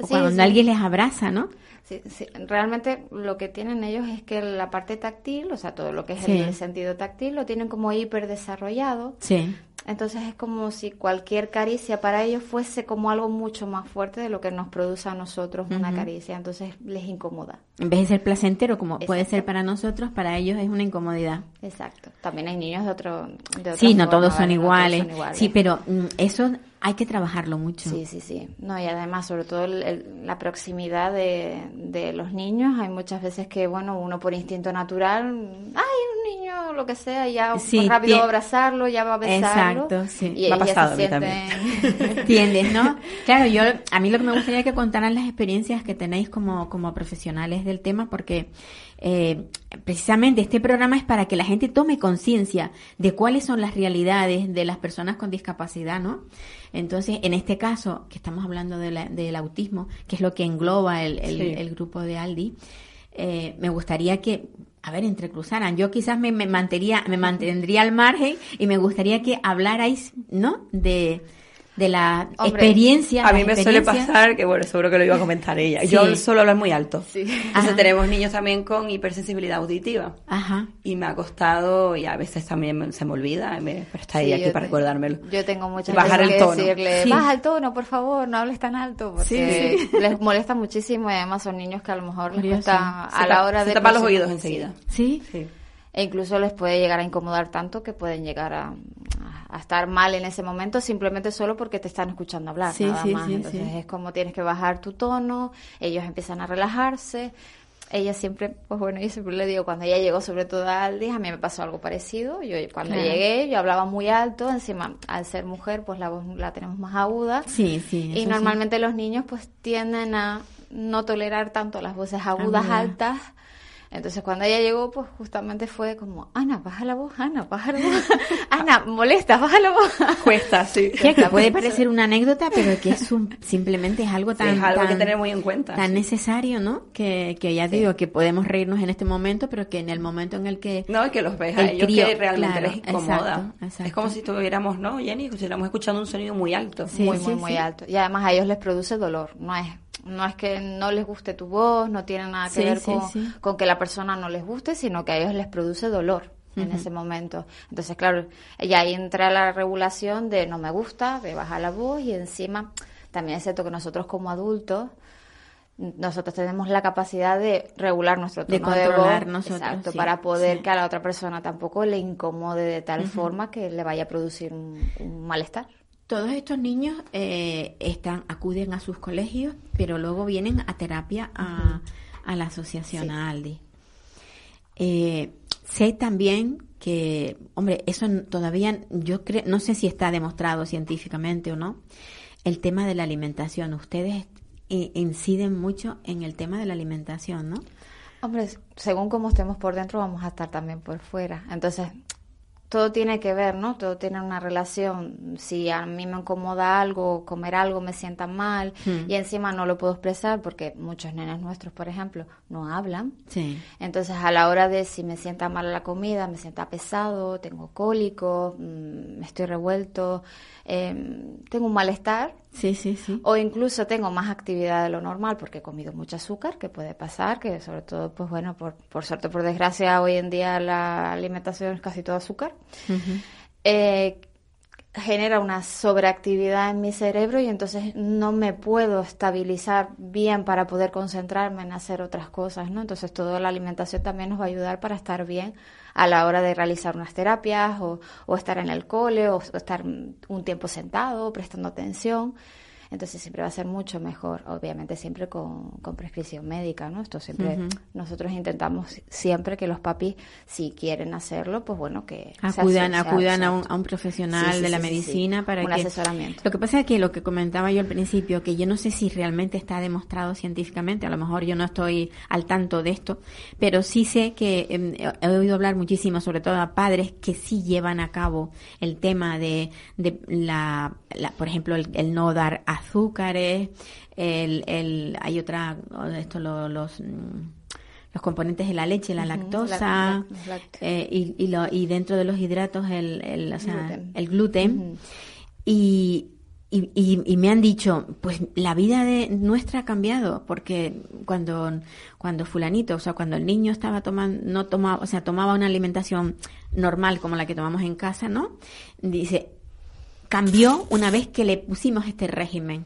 o Sí, cuando sí. alguien les abraza, ¿no? Sí, sí, realmente lo que tienen ellos es que la parte táctil, o sea, todo lo que es Sí. el sentido táctil, lo tienen como hiper desarrollado. Sí. Entonces es como si cualquier caricia para ellos fuese como algo mucho más fuerte de lo que nos produce a nosotros una Ujú. caricia. Entonces les incomoda. En vez de ser placentero, como puede Exacto. ser para nosotros, para ellos es una incomodidad. Exacto. También hay niños de otro. De Sí, no todos son ¿vale? No iguales. son iguales. Sí, pero mm, eso hay que trabajarlo mucho. Sí, sí, sí. No, y además, sobre todo el- el- la proximidad de, de los niños. Hay muchas veces que, bueno, uno por instinto natural, ay, un niño, lo que sea, ya Sí, rápido tie- va a abrazarlo, ya va a besarlo. Exacto, sí. Y Me ha ellos pasado a mí sienten... ¿Entiendes, no? Claro, yo a mí lo que me gustaría que contaran las experiencias que tenéis como, como profesionales del tema, porque eh, precisamente este programa es para que la gente tome conciencia de cuáles son las realidades de las personas con discapacidad, ¿no? Entonces, en este caso, que estamos hablando de la- del autismo, que es lo que engloba el, el- Sí. el grupo de Aldi, eh, me gustaría que, a ver, entrecruzaran. Yo quizás me, me mantendría, me mantendría al margen y me gustaría que hablarais, ¿no? De, de la Hombre, experiencia. A mí me suele pasar que, bueno, seguro que lo iba a comentar ella. Sí. Yo suelo hablar muy alto. Sí. Entonces Ajá. tenemos niños también con hipersensibilidad auditiva. Ajá. Y me ha costado, y a veces también se me olvida, me- pero está ella Sí, aquí para te- recordármelo. Yo tengo muchas Bajar veces el que tono. decirle, baja el tono, por favor, no hables tan alto, porque Sí, les molesta muchísimo y además son niños que a lo mejor les Curioso. cuesta Se a la hora se de... tapan los oídos enseguida. ¿Sí? Sí. E incluso les puede llegar a incomodar tanto que pueden llegar a, a estar mal en ese momento simplemente solo porque te están escuchando hablar, Sí, nada sí, más. sí, Entonces es como tienes que bajar tu tono, ellos empiezan a relajarse. Ella siempre, pues bueno, yo siempre le digo, cuando ella llegó sobre todo a Aldi, a mí me pasó algo parecido. Yo cuando Claro. llegué, yo hablaba muy alto, encima al ser mujer, pues la voz la tenemos más aguda. Sí, sí. Y normalmente los niños pues tienden a no tolerar tanto las voces agudas Aguda. altas. Entonces cuando ella llegó pues justamente fue como, Ana, baja la voz, Ana, baja la voz. Ana, molesta, baja la voz. Cuesta, sí. Que puede parecer una anécdota, pero que es un, simplemente es algo tan, es algo que tener muy en cuenta. tan sí. necesario, ¿no? Que, que ya digo que podemos reírnos en este momento, pero que en el momento en el que No, que los ves a El ellos crío, que realmente claro, les incomoda. exacto, exacto. Es como si estuviéramos, ¿no, Jenny? Estuviéramos escuchando un sonido muy alto. Muy, muy, muy alto. Y además a ellos les produce dolor. No es, no es que no les guste tu voz, no tiene nada que Sí, ver sí, con, sí. con que la persona no les guste, sino que a ellos les produce dolor en ese momento. Entonces, claro, y ahí entra la regulación de no me gusta, de bajar la voz y encima también es cierto que nosotros como adultos nosotros tenemos la capacidad de regular nuestro tono de, controlar voz, nosotros, exacto, sí, para poder sí. que a la otra persona tampoco le incomode de tal forma que le vaya a producir un, un malestar. Todos estos niños eh, están, acuden a sus colegios, pero luego vienen a terapia a, a la asociación Sí. a Aldi. Eh, sé también que, hombre, eso todavía, yo creo, no sé si está demostrado científicamente o no, el tema de la alimentación. Ustedes i- inciden mucho en el tema de la alimentación, ¿no? Hombre, según cómo estemos por dentro, vamos a estar también por fuera. Entonces, todo tiene que ver, ¿no? Todo tiene una relación. Si a mí me incomoda algo, comer algo me sienta mal Hmm. y encima no lo puedo expresar porque muchos nenes nuestros, por ejemplo, no hablan. Sí. Entonces, a la hora de si me sienta mal la comida, me sienta pesado, tengo cólico, mm, estoy revuelto, em, tengo un malestar, Sí, sí, sí. o incluso tengo más actividad de lo normal porque he comido mucho azúcar, que puede pasar, que sobre todo, pues bueno, por, por suerte, por desgracia, hoy en día la alimentación es casi todo azúcar. Eh, genera una sobreactividad en mi cerebro y entonces no me puedo estabilizar bien para poder concentrarme en hacer otras cosas, ¿no? Entonces toda la alimentación también nos va a ayudar para estar bien a la hora de realizar unas terapias o, o estar en el cole o, o estar un tiempo sentado prestando atención. Entonces siempre va a ser mucho mejor, obviamente siempre con, con prescripción médica, ¿no? Esto siempre, nosotros intentamos siempre que los papis, si quieren hacerlo, pues bueno, que se acudan, se- acudan a un, a un profesional Sí, sí, de la sí, medicina para Un que asesoramiento. Lo que pasa es que lo que comentaba yo al principio, que yo no sé si realmente está demostrado científicamente, a lo mejor yo no estoy al tanto de esto, pero sí sé que em, he oído hablar muchísimo, sobre todo a padres que sí llevan a cabo el tema de, de la, la- por ejemplo, el, el no dar azúcares, el, el, hay otra, esto lo- los mm, los componentes de la leche, la lactosa, la- eh, y, y, lo- y dentro de los hidratos el, el, o sea, Gluten. el gluten. Y, y- y me han dicho, pues la vida de nuestra ha cambiado, porque cuando, cuando fulanito, o sea, cuando el niño estaba tomando, no tomaba, o sea, tomaba una alimentación normal como la que tomamos en casa, ¿no? Dice, cambió una vez que le pusimos este régimen.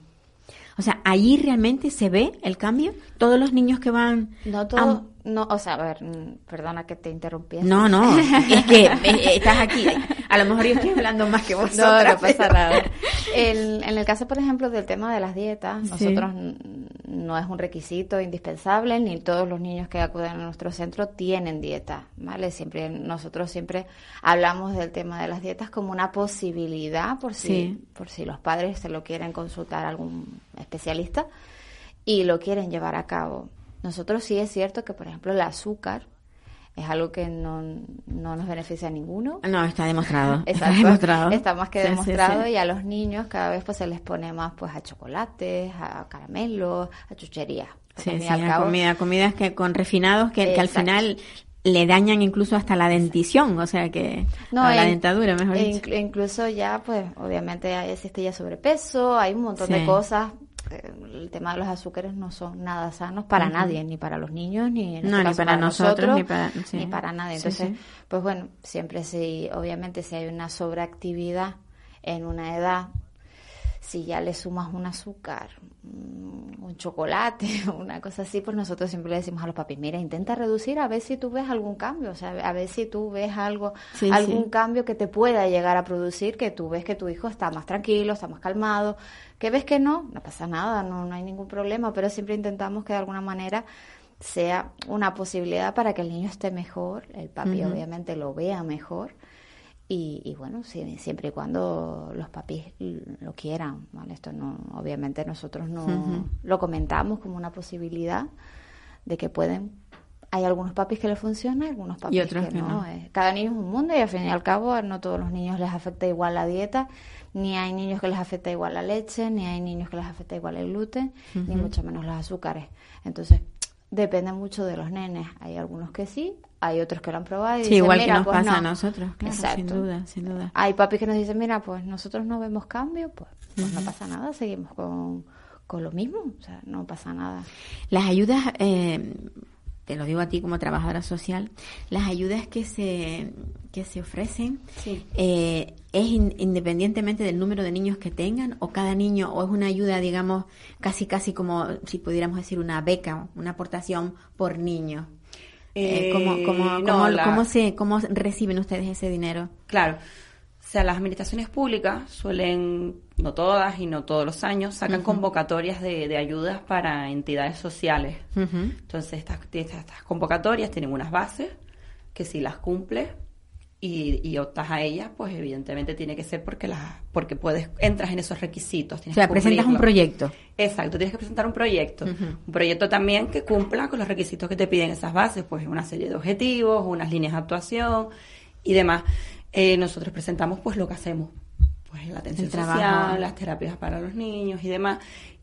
O sea, ahí realmente se ve el cambio. Todos los niños que van No todo, no, o sea, a ver, perdona que te interrumpí. no, no, es que eh, estás aquí. A lo mejor yo estoy hablando más que vos. No, no pasa nada. El- en el caso, por ejemplo, del tema de las dietas, Sí. nosotros no es un requisito indispensable, ni todos los niños que acuden a nuestro centro tienen dieta, ¿vale? Siempre, nosotros siempre hablamos del tema de las dietas como una posibilidad por si, Sí. por si los padres se lo quieren consultar a algún especialista y lo quieren llevar a cabo. Nosotros sí es cierto que, por ejemplo, el azúcar es algo que no, no nos beneficia a ninguno. No, está demostrado. Está Exacto. demostrado. Está más que Sí, sí, demostrado sí. y a los niños cada vez pues se les pone más pues a chocolates, a caramelos, a chucherías. Sí, sí, cabo- comida, comidas que con refinados que, que al final le dañan incluso hasta la dentición, o sea que No, a la e- dentadura, mejor e dicho. inclu- incluso ya, pues, obviamente existe ya sobrepeso, hay un montón de Sí. cosas. Eh, El tema de los azúcares no son nada sanos para nadie, ni para los niños, ni, en No, este ni para nosotros, ni para- sí. ni para nadie. Entonces, sí. pues bueno, siempre sí, obviamente si hay una sobreactividad en una edad, si ya le sumas un azúcar, mm, un chocolate, una cosa así, pues nosotros siempre le decimos a los papis, mira, intenta reducir a ver si tú ves algún cambio, o sea, a ver si tú ves algo, Sí, algún sí. cambio que te pueda llegar a producir, que tú ves que tu hijo está más tranquilo, está más calmado, que ves que no, no pasa nada, no, no hay ningún problema, pero siempre intentamos que de alguna manera sea una posibilidad para que el niño esté mejor, el papi obviamente lo vea mejor y, y bueno, siempre y cuando los papis lo quieran, ¿vale? Esto no, obviamente nosotros no lo comentamos como una posibilidad de que pueden. Hay algunos papis que les funciona y algunos papis otros que, que no. no. Eh, Cada niño es un mundo y al fin y al cabo no todos los niños les afecta igual la dieta, ni hay niños que les afecta igual la leche, ni hay niños que les afecta igual el gluten, ni mucho menos los azúcares. Entonces, depende mucho de los nenes. Hay algunos que sí, hay otros que lo han probado y Sí, dicen, igual que "Mira, nos pues pasa no". a nosotros, claro, sin Exacto. duda, sin duda. Hay papis que nos dicen, mira, pues nosotros no vemos cambio, pues, pues no pasa nada, seguimos con, con lo mismo, o sea, no pasa nada. Las ayudas, eh, te lo digo a ti como trabajadora social, las ayudas que se, que se ofrecen Sí. eh, es in- independientemente del número de niños que tengan o cada niño o es una ayuda, digamos, casi casi como si pudiéramos decir una beca, una aportación por niño. Eh, ¿cómo, Eh, cómo, no, cómo- la- cómo se, ¿Cómo reciben ustedes ese dinero? Claro. O sea, las administraciones públicas suelen, no todas y no todos los años, sacan convocatorias de, de ayudas para entidades sociales. Entonces, estas, estas, estas convocatorias tienen unas bases que si las cumples y, y optas a ellas, pues evidentemente tiene que ser porque las, porque puedes, entras en esos requisitos. O tienes sea, que presentas un proyecto. Exacto, tienes que presentar un proyecto. Un proyecto también que cumpla con los requisitos que te piden esas bases, pues una serie de objetivos, unas líneas de actuación y demás. Eh, nosotros presentamos pues lo que hacemos, pues la atención El trabajo. social, las terapias para los niños y demás.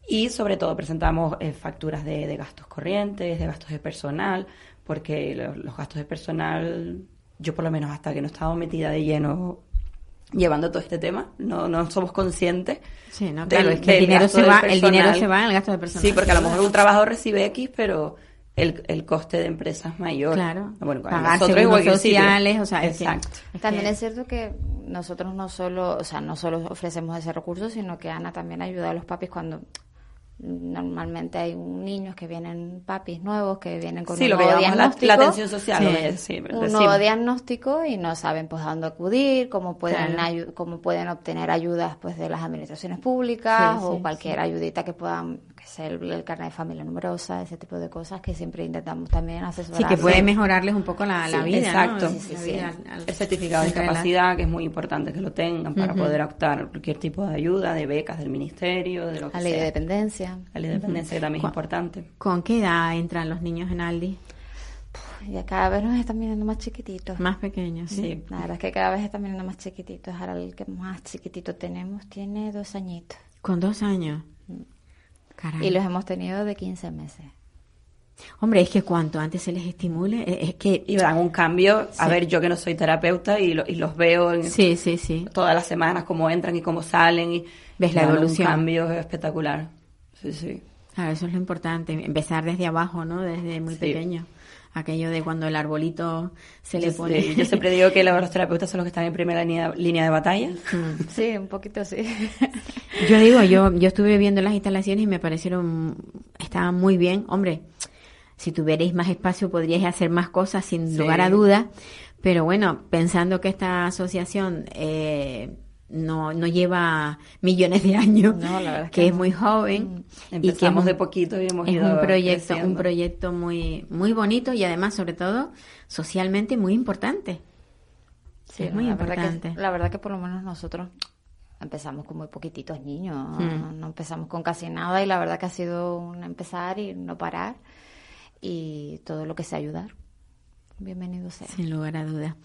Y sobre todo presentamos eh, facturas de, de gastos corrientes, de gastos de personal, porque lo- los, gastos de personal, yo por lo menos hasta que no he estado metida de lleno llevando todo este tema, no, no somos conscientes. Sí, no, del- claro, es que el del dinero se del va, el dinero se va en el gasto de personal. Sí, porque a lo mejor un trabajador recibe X, pero el, el coste de empresa es mayor. Claro. Bueno, Pagar nosotros sitio. sociales, o sea, es que- Exacto. También es cierto que nosotros no solo, o sea, no solo ofrecemos ese recurso, sino que Ana también ayuda a los papis cuando normalmente hay niños que vienen papis nuevos que vienen con Sí, un lo que nuevo diagnóstico, la atención social, Sí. sí, un decimos. nuevo diagnóstico y no saben pues a dónde acudir, cómo pueden Claro. cómo pueden obtener ayudas pues de las administraciones públicas o cualquier ayudita que puedan el, el carnet de familia numerosa, ese tipo de cosas que siempre intentamos también asesorar. Sí, que puede mejorarles un poco la, la Sí, vida, Exacto. ¿no? Sí, sí, La sí. vida al- al- El certificado de discapacidad, que es muy importante que lo tengan para Ujú. poder optar a cualquier tipo de ayuda, de becas del ministerio, de lo que la ley de sea. dependencia. La ley de dependencia que también es importante. ¿Con qué edad entran los niños en Aldi? Ya cada vez nos están viniendo más chiquititos. Más pequeños, sí. Sí. La verdad es que cada vez están viniendo más chiquititos. Ahora el que más chiquitito tenemos tiene dos añitos. Con dos años. Caray. Y los hemos tenido de 15 meses. Hombre, es que cuanto antes se les estimule, eh, es que... Y dan un cambio. A ver, yo que no soy terapeuta y, lo- y los veo en Sí, sí, sí. todas las semanas, cómo entran y cómo salen. Y Ves la evolución. Un cambio espectacular. Sí, sí. Claro, eso es lo importante, empezar desde abajo, ¿no? Desde muy Sí. pequeño. Aquello de cuando el arbolito se le Yo, pone... yo siempre digo que los terapeutas son los que están en primera línea, línea de batalla. Mm. Sí, un poquito sí. Yo digo, yo, yo estuve viendo las instalaciones y me parecieron, estaban muy bien. Hombre, si tuvierais más espacio podríais hacer más cosas sin Sí. lugar a dudas. Pero bueno, pensando que esta asociación eh, no, no lleva millones de años, No, la verdad es que, que es muy joven y que Empezamos de un- poquito y hemos es ido un proyecto, un creciendo. proyecto muy, muy bonito y además, sobre todo, socialmente muy importante. Sí, es muy la verdad importante. que- la verdad que por lo menos nosotros empezamos con muy poquititos niños. Mm. No empezamos con casi nada y la verdad que ha sido un empezar y no parar. Y todo lo que sea ayudar. Bienvenido sea. Sin lugar a dudas.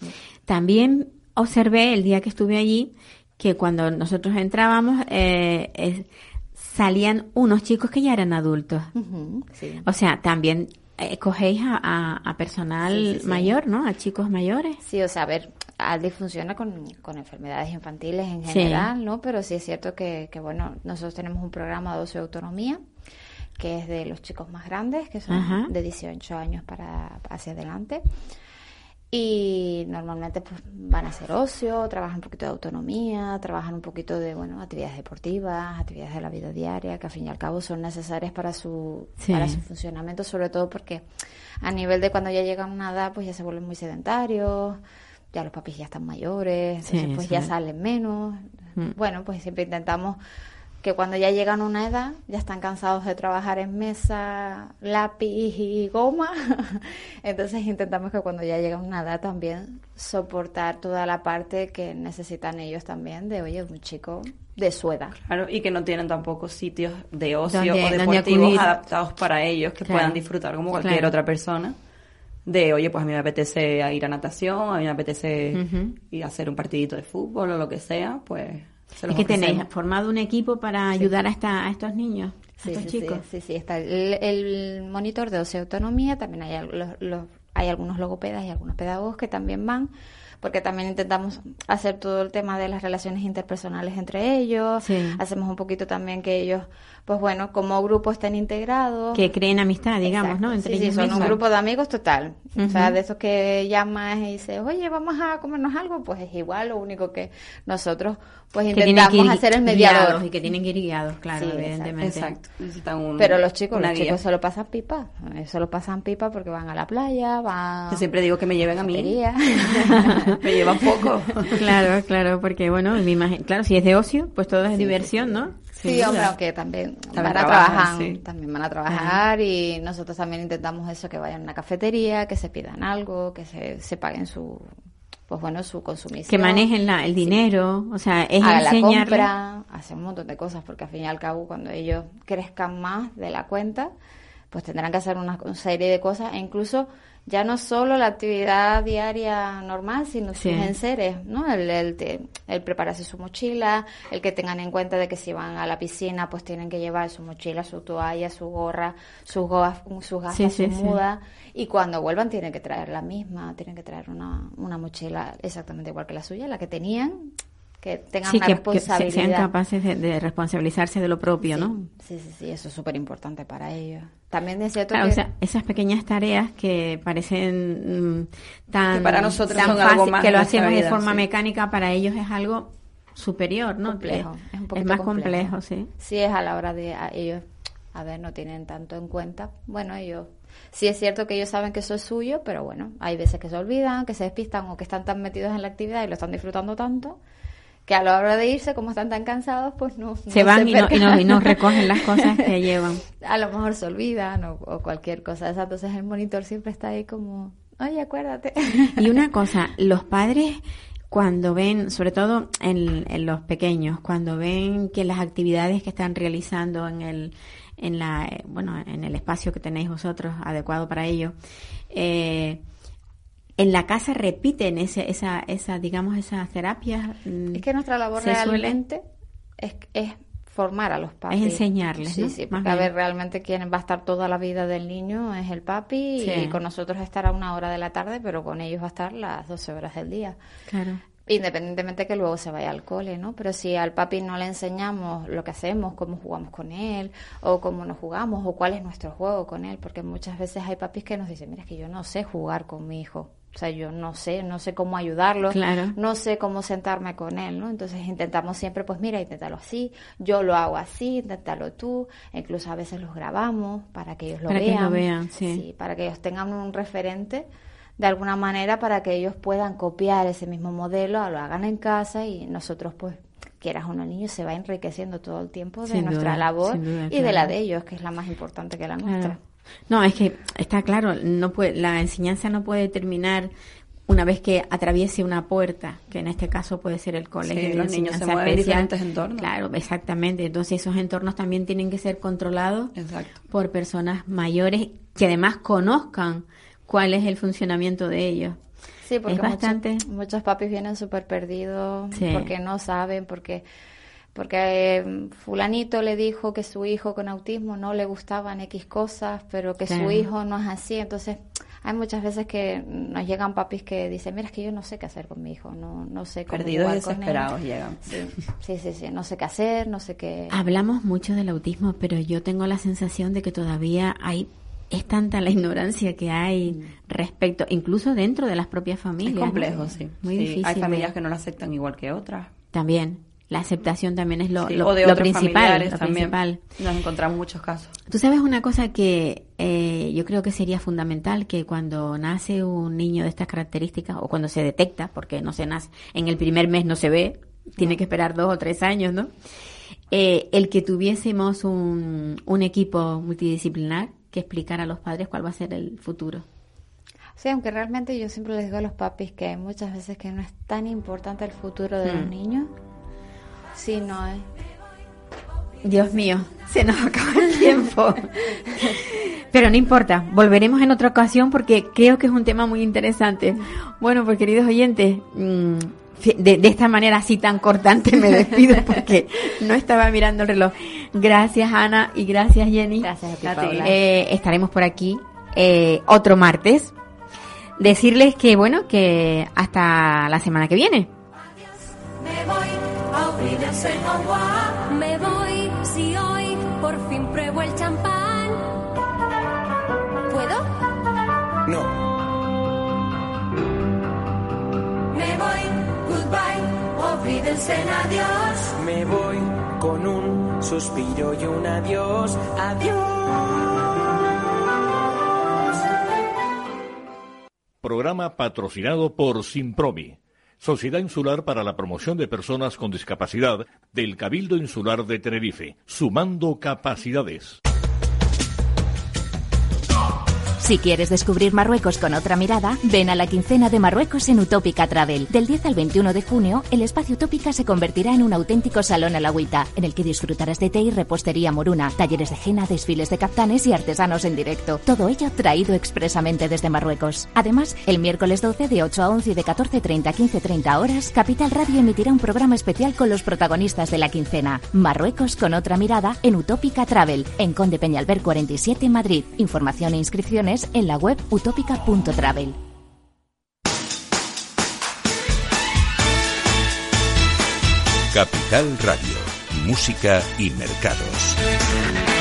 También observé el día que estuve allí que cuando nosotros entrábamos eh, es- salían unos chicos que ya eran adultos. Sí. O sea, también eh, cogéis a, a- a personal Sí, sí, sí. mayor, ¿no? A chicos mayores. Sí, o sea, a ver, Aldi funciona con, con enfermedades infantiles en general, ¿no? Pero sí es cierto que, que, bueno, nosotros tenemos un programa de ocio de autonomía que es de los chicos más grandes, que son Ajá. de 18 años para hacia adelante. Y normalmente pues van a hacer ocio, trabajan un poquito de autonomía, trabajan un poquito de, bueno, actividades deportivas, actividades de la vida diaria, que al fin y al cabo son necesarias para su, Sí. para su funcionamiento, sobre todo porque a nivel de cuando ya llegan a una edad, pues ya se vuelven muy sedentarios, ya los papis ya están mayores, Sí, entonces pues ya es. salen menos. Mm. Bueno, pues siempre intentamos que cuando ya llegan a una edad, ya están cansados de trabajar en mesa, lápiz y goma. Entonces intentamos que cuando ya llegan a una edad también soportar toda la parte que necesitan ellos también de, oye, un chico de su edad. Claro, y que no tienen tampoco sitios de ocio Donde- o deportivos adaptados para ellos que Claro. puedan disfrutar como cualquier Claro. otra persona. De, oye, pues a mí me apetece ir a natación, a mí me apetece Ujú. ir a hacer un partidito de fútbol o lo que sea, pues que tenéis formado un equipo para ayudar a, esta, a estos niños, a Sí, estos sí, chicos. sí, sí, está el, el monitor de ocio autonomía, también hay, los, los- hay algunos logopedas y algunos pedagogos que también van, porque también intentamos hacer todo el tema de las relaciones interpersonales entre ellos, hacemos un poquito también que ellos, pues bueno, como grupo estén integrados. Que creen amistad, digamos, Exacto. ¿no? Entre ellos son un grupo de amigos total. O sea, de esos que llamas y dices, oye, vamos a comernos algo, pues es igual, lo único que nosotros pues intentamos que ir hacer el guiados mediador. Y que tienen que ir guiados, claro, Sí, evidentemente. Exacto, un, Pero los chicos, los guía. chicos se lo pasan pipa, eh, se lo pasan pipa porque van a la playa, van Yo siempre digo que me lleven a mí. Me llevan poco. claro, claro, porque bueno, me imagino, claro, si es de ocio, pues todo es diversión, ¿no? Sí, hombre, aunque también, También van a trabajar, sí. también van a trabajar y nosotros también intentamos eso, que vayan a una cafetería, que se pidan algo, que se, se paguen su, pues bueno, su consumición. que manejen la, el dinero, o sea, es hagan la enseñarle. compra, hacer un montón de cosas, porque al fin y al cabo, cuando ellos crezcan más de la cuenta, pues tendrán que hacer una serie de cosas, e incluso ya no solo la actividad diaria normal, sino Sí. sus enseres, ¿no? El, el, el prepararse su mochila, el que tengan en cuenta de que si van a la piscina, pues tienen que llevar su mochila, su toalla, su gorra, sus, goas- sus gafas, Sí, sí, su sí. muda, y cuando vuelvan tienen que traer la misma, tienen que traer una, una mochila exactamente igual que la suya, la que tenían, que tengan Sí, una que, que responsabilidad. sean capaces de, de responsabilizarse de lo propio, ¿no? Sí, sí, sí, eso es súper importante para ellos. También es cierto Claro, que... o sea, esas pequeñas tareas que parecen mm, tan, Que para nosotros tan son algo más que lo hacemos de vida, forma sí. mecánica, para ellos es algo superior, ¿no? complejo, Que es un es más complejo, sí. Sí, es a la hora de a ellos, a ver, no tienen tanto en cuenta. Bueno, ellos, sí es cierto que ellos saben que eso es suyo, pero bueno, hay veces que se olvidan, que se despistan o que están tan metidos en la actividad y lo están disfrutando tanto, que a la hora de irse, como están tan cansados, pues no... Se no van y, no, y, no, y no recogen las cosas que llevan. A lo mejor se olvidan o, o cualquier cosa de esa, entonces el monitor siempre está ahí como, oye, acuérdate. Y una cosa, los padres cuando ven, sobre todo en, en los pequeños, cuando ven que las actividades que están realizando en el, en la, eh, bueno, en el espacio que tenéis vosotros adecuado para ello, eh, en la casa repiten ese, esa, esa, digamos, esas terapias. mm, Es que nuestra labor realmente es, es formar a los papis. Es enseñarles, Sí, ¿no? sí, Más porque bien. ver, realmente quien va a estar toda la vida del niño es el papi Sí. y con nosotros estará una hora de la tarde, pero con ellos va a estar las 12 horas del día. Claro. Independientemente que luego se vaya al cole, ¿no? Pero si al papi no le enseñamos lo que hacemos, cómo jugamos con él, o cómo nos jugamos, o cuál es nuestro juego con él, porque muchas veces hay papis que nos dicen, mira, es que yo no sé jugar con mi hijo. O sea, yo no sé, no sé cómo ayudarlo, Claro. no sé cómo sentarme con él, ¿no? Entonces intentamos siempre, pues mira, inténtalo así, yo lo hago así, inténtalo tú, incluso a veces los grabamos para que ellos lo Para que vean. lo vean, sí. para que ellos tengan un referente de alguna manera para que ellos puedan copiar ese mismo modelo, lo hagan en casa y nosotros pues quieras o no niño se va enriqueciendo todo el tiempo de Sin nuestra duda, labor duda, y de la de ellos, que es la más importante que la Claro. nuestra. No, es que está claro, no puede, la enseñanza no puede terminar una vez que atraviese una puerta, que en este caso puede ser el colegio. Sí, de los niños se mueven en diferentes entornos. Claro, exactamente. Entonces esos entornos también tienen que ser controlados Exacto. por personas mayores que además conozcan cuál es el funcionamiento de ellos. Sí, porque es bastante. muchos, muchos papis vienen súper perdidos Sí. porque no saben, porque porque eh, fulanito le dijo que su hijo con autismo no le gustaban X cosas, pero que Claro. su hijo no es así. Entonces, hay muchas veces que nos llegan papis que dicen, mira, es que yo no sé qué hacer con mi hijo, no, no sé cómo Perdidos y jugar con él". desesperados llegan. Sí, sí, sí, sí, no sé qué hacer, no sé qué... Hablamos mucho del autismo, pero yo tengo la sensación de que todavía hay es tanta la ignorancia que hay respecto, incluso dentro de las propias familias. Es ¿no? complejo, sí. Muy Sí, difícil. Hay familias que no lo aceptan igual que otras. También. La aceptación también es lo, Sí, lo- o de lo principal. Lo también. principal. Nos encontramos muchos casos. Tú sabes una cosa que eh, yo creo que sería fundamental, que cuando nace un niño de estas características, o cuando se detecta, porque no se nace, en el primer mes no se ve, tiene que esperar dos o tres años, ¿no? Eh, el que tuviésemos un, un equipo multidisciplinar que explicara a los padres cuál va a ser el futuro. Sí, aunque realmente yo siempre les digo a los papis que hay muchas veces que no es tan importante el futuro de los Hmm. niños, sino es... Dios mío, se nos acaba el tiempo. Pero no importa, volveremos en otra ocasión porque creo que es un tema muy interesante. Bueno, pues queridos oyentes, mm, fi- de, de esta manera así tan cortante me despido porque no estaba mirando el reloj. Gracias Ana y gracias Jenny. Gracias a ti. Eh, estaremos por aquí eh, otro martes. Decirles que bueno, que hasta la semana que viene. Voy a. Me voy si hoy por fin pruebo el champán. ¿Puedo? No, Me voy, goodbye, olvídense en adiós. Me voy con un suspiro y un adiós. Adiós. Programa patrocinado por Simpromi, Sociedad Insular para la Promoción de Personas con Discapacidad del Cabildo Insular de Tenerife, sumando capacidades. Si quieres descubrir Marruecos con otra mirada, ven a la quincena de Marruecos en Utópica Travel. Del 10 al 21 de junio, el espacio Utópica se convertirá en un auténtico salón a la agüita, en el que disfrutarás de té y repostería moruna, talleres de jena, desfiles de captanes y artesanos en directo. Todo ello traído expresamente desde Marruecos. Además, el miércoles 12 de 8 a 11 y de 14.30 a 15.30 horas, Capital Radio emitirá un programa especial con los protagonistas de la quincena. Marruecos con otra mirada en Utópica Travel, en Conde Peñalver 47, Madrid. Información e inscripciones en la web utópica.travel. Capital Radio, Música y Mercados.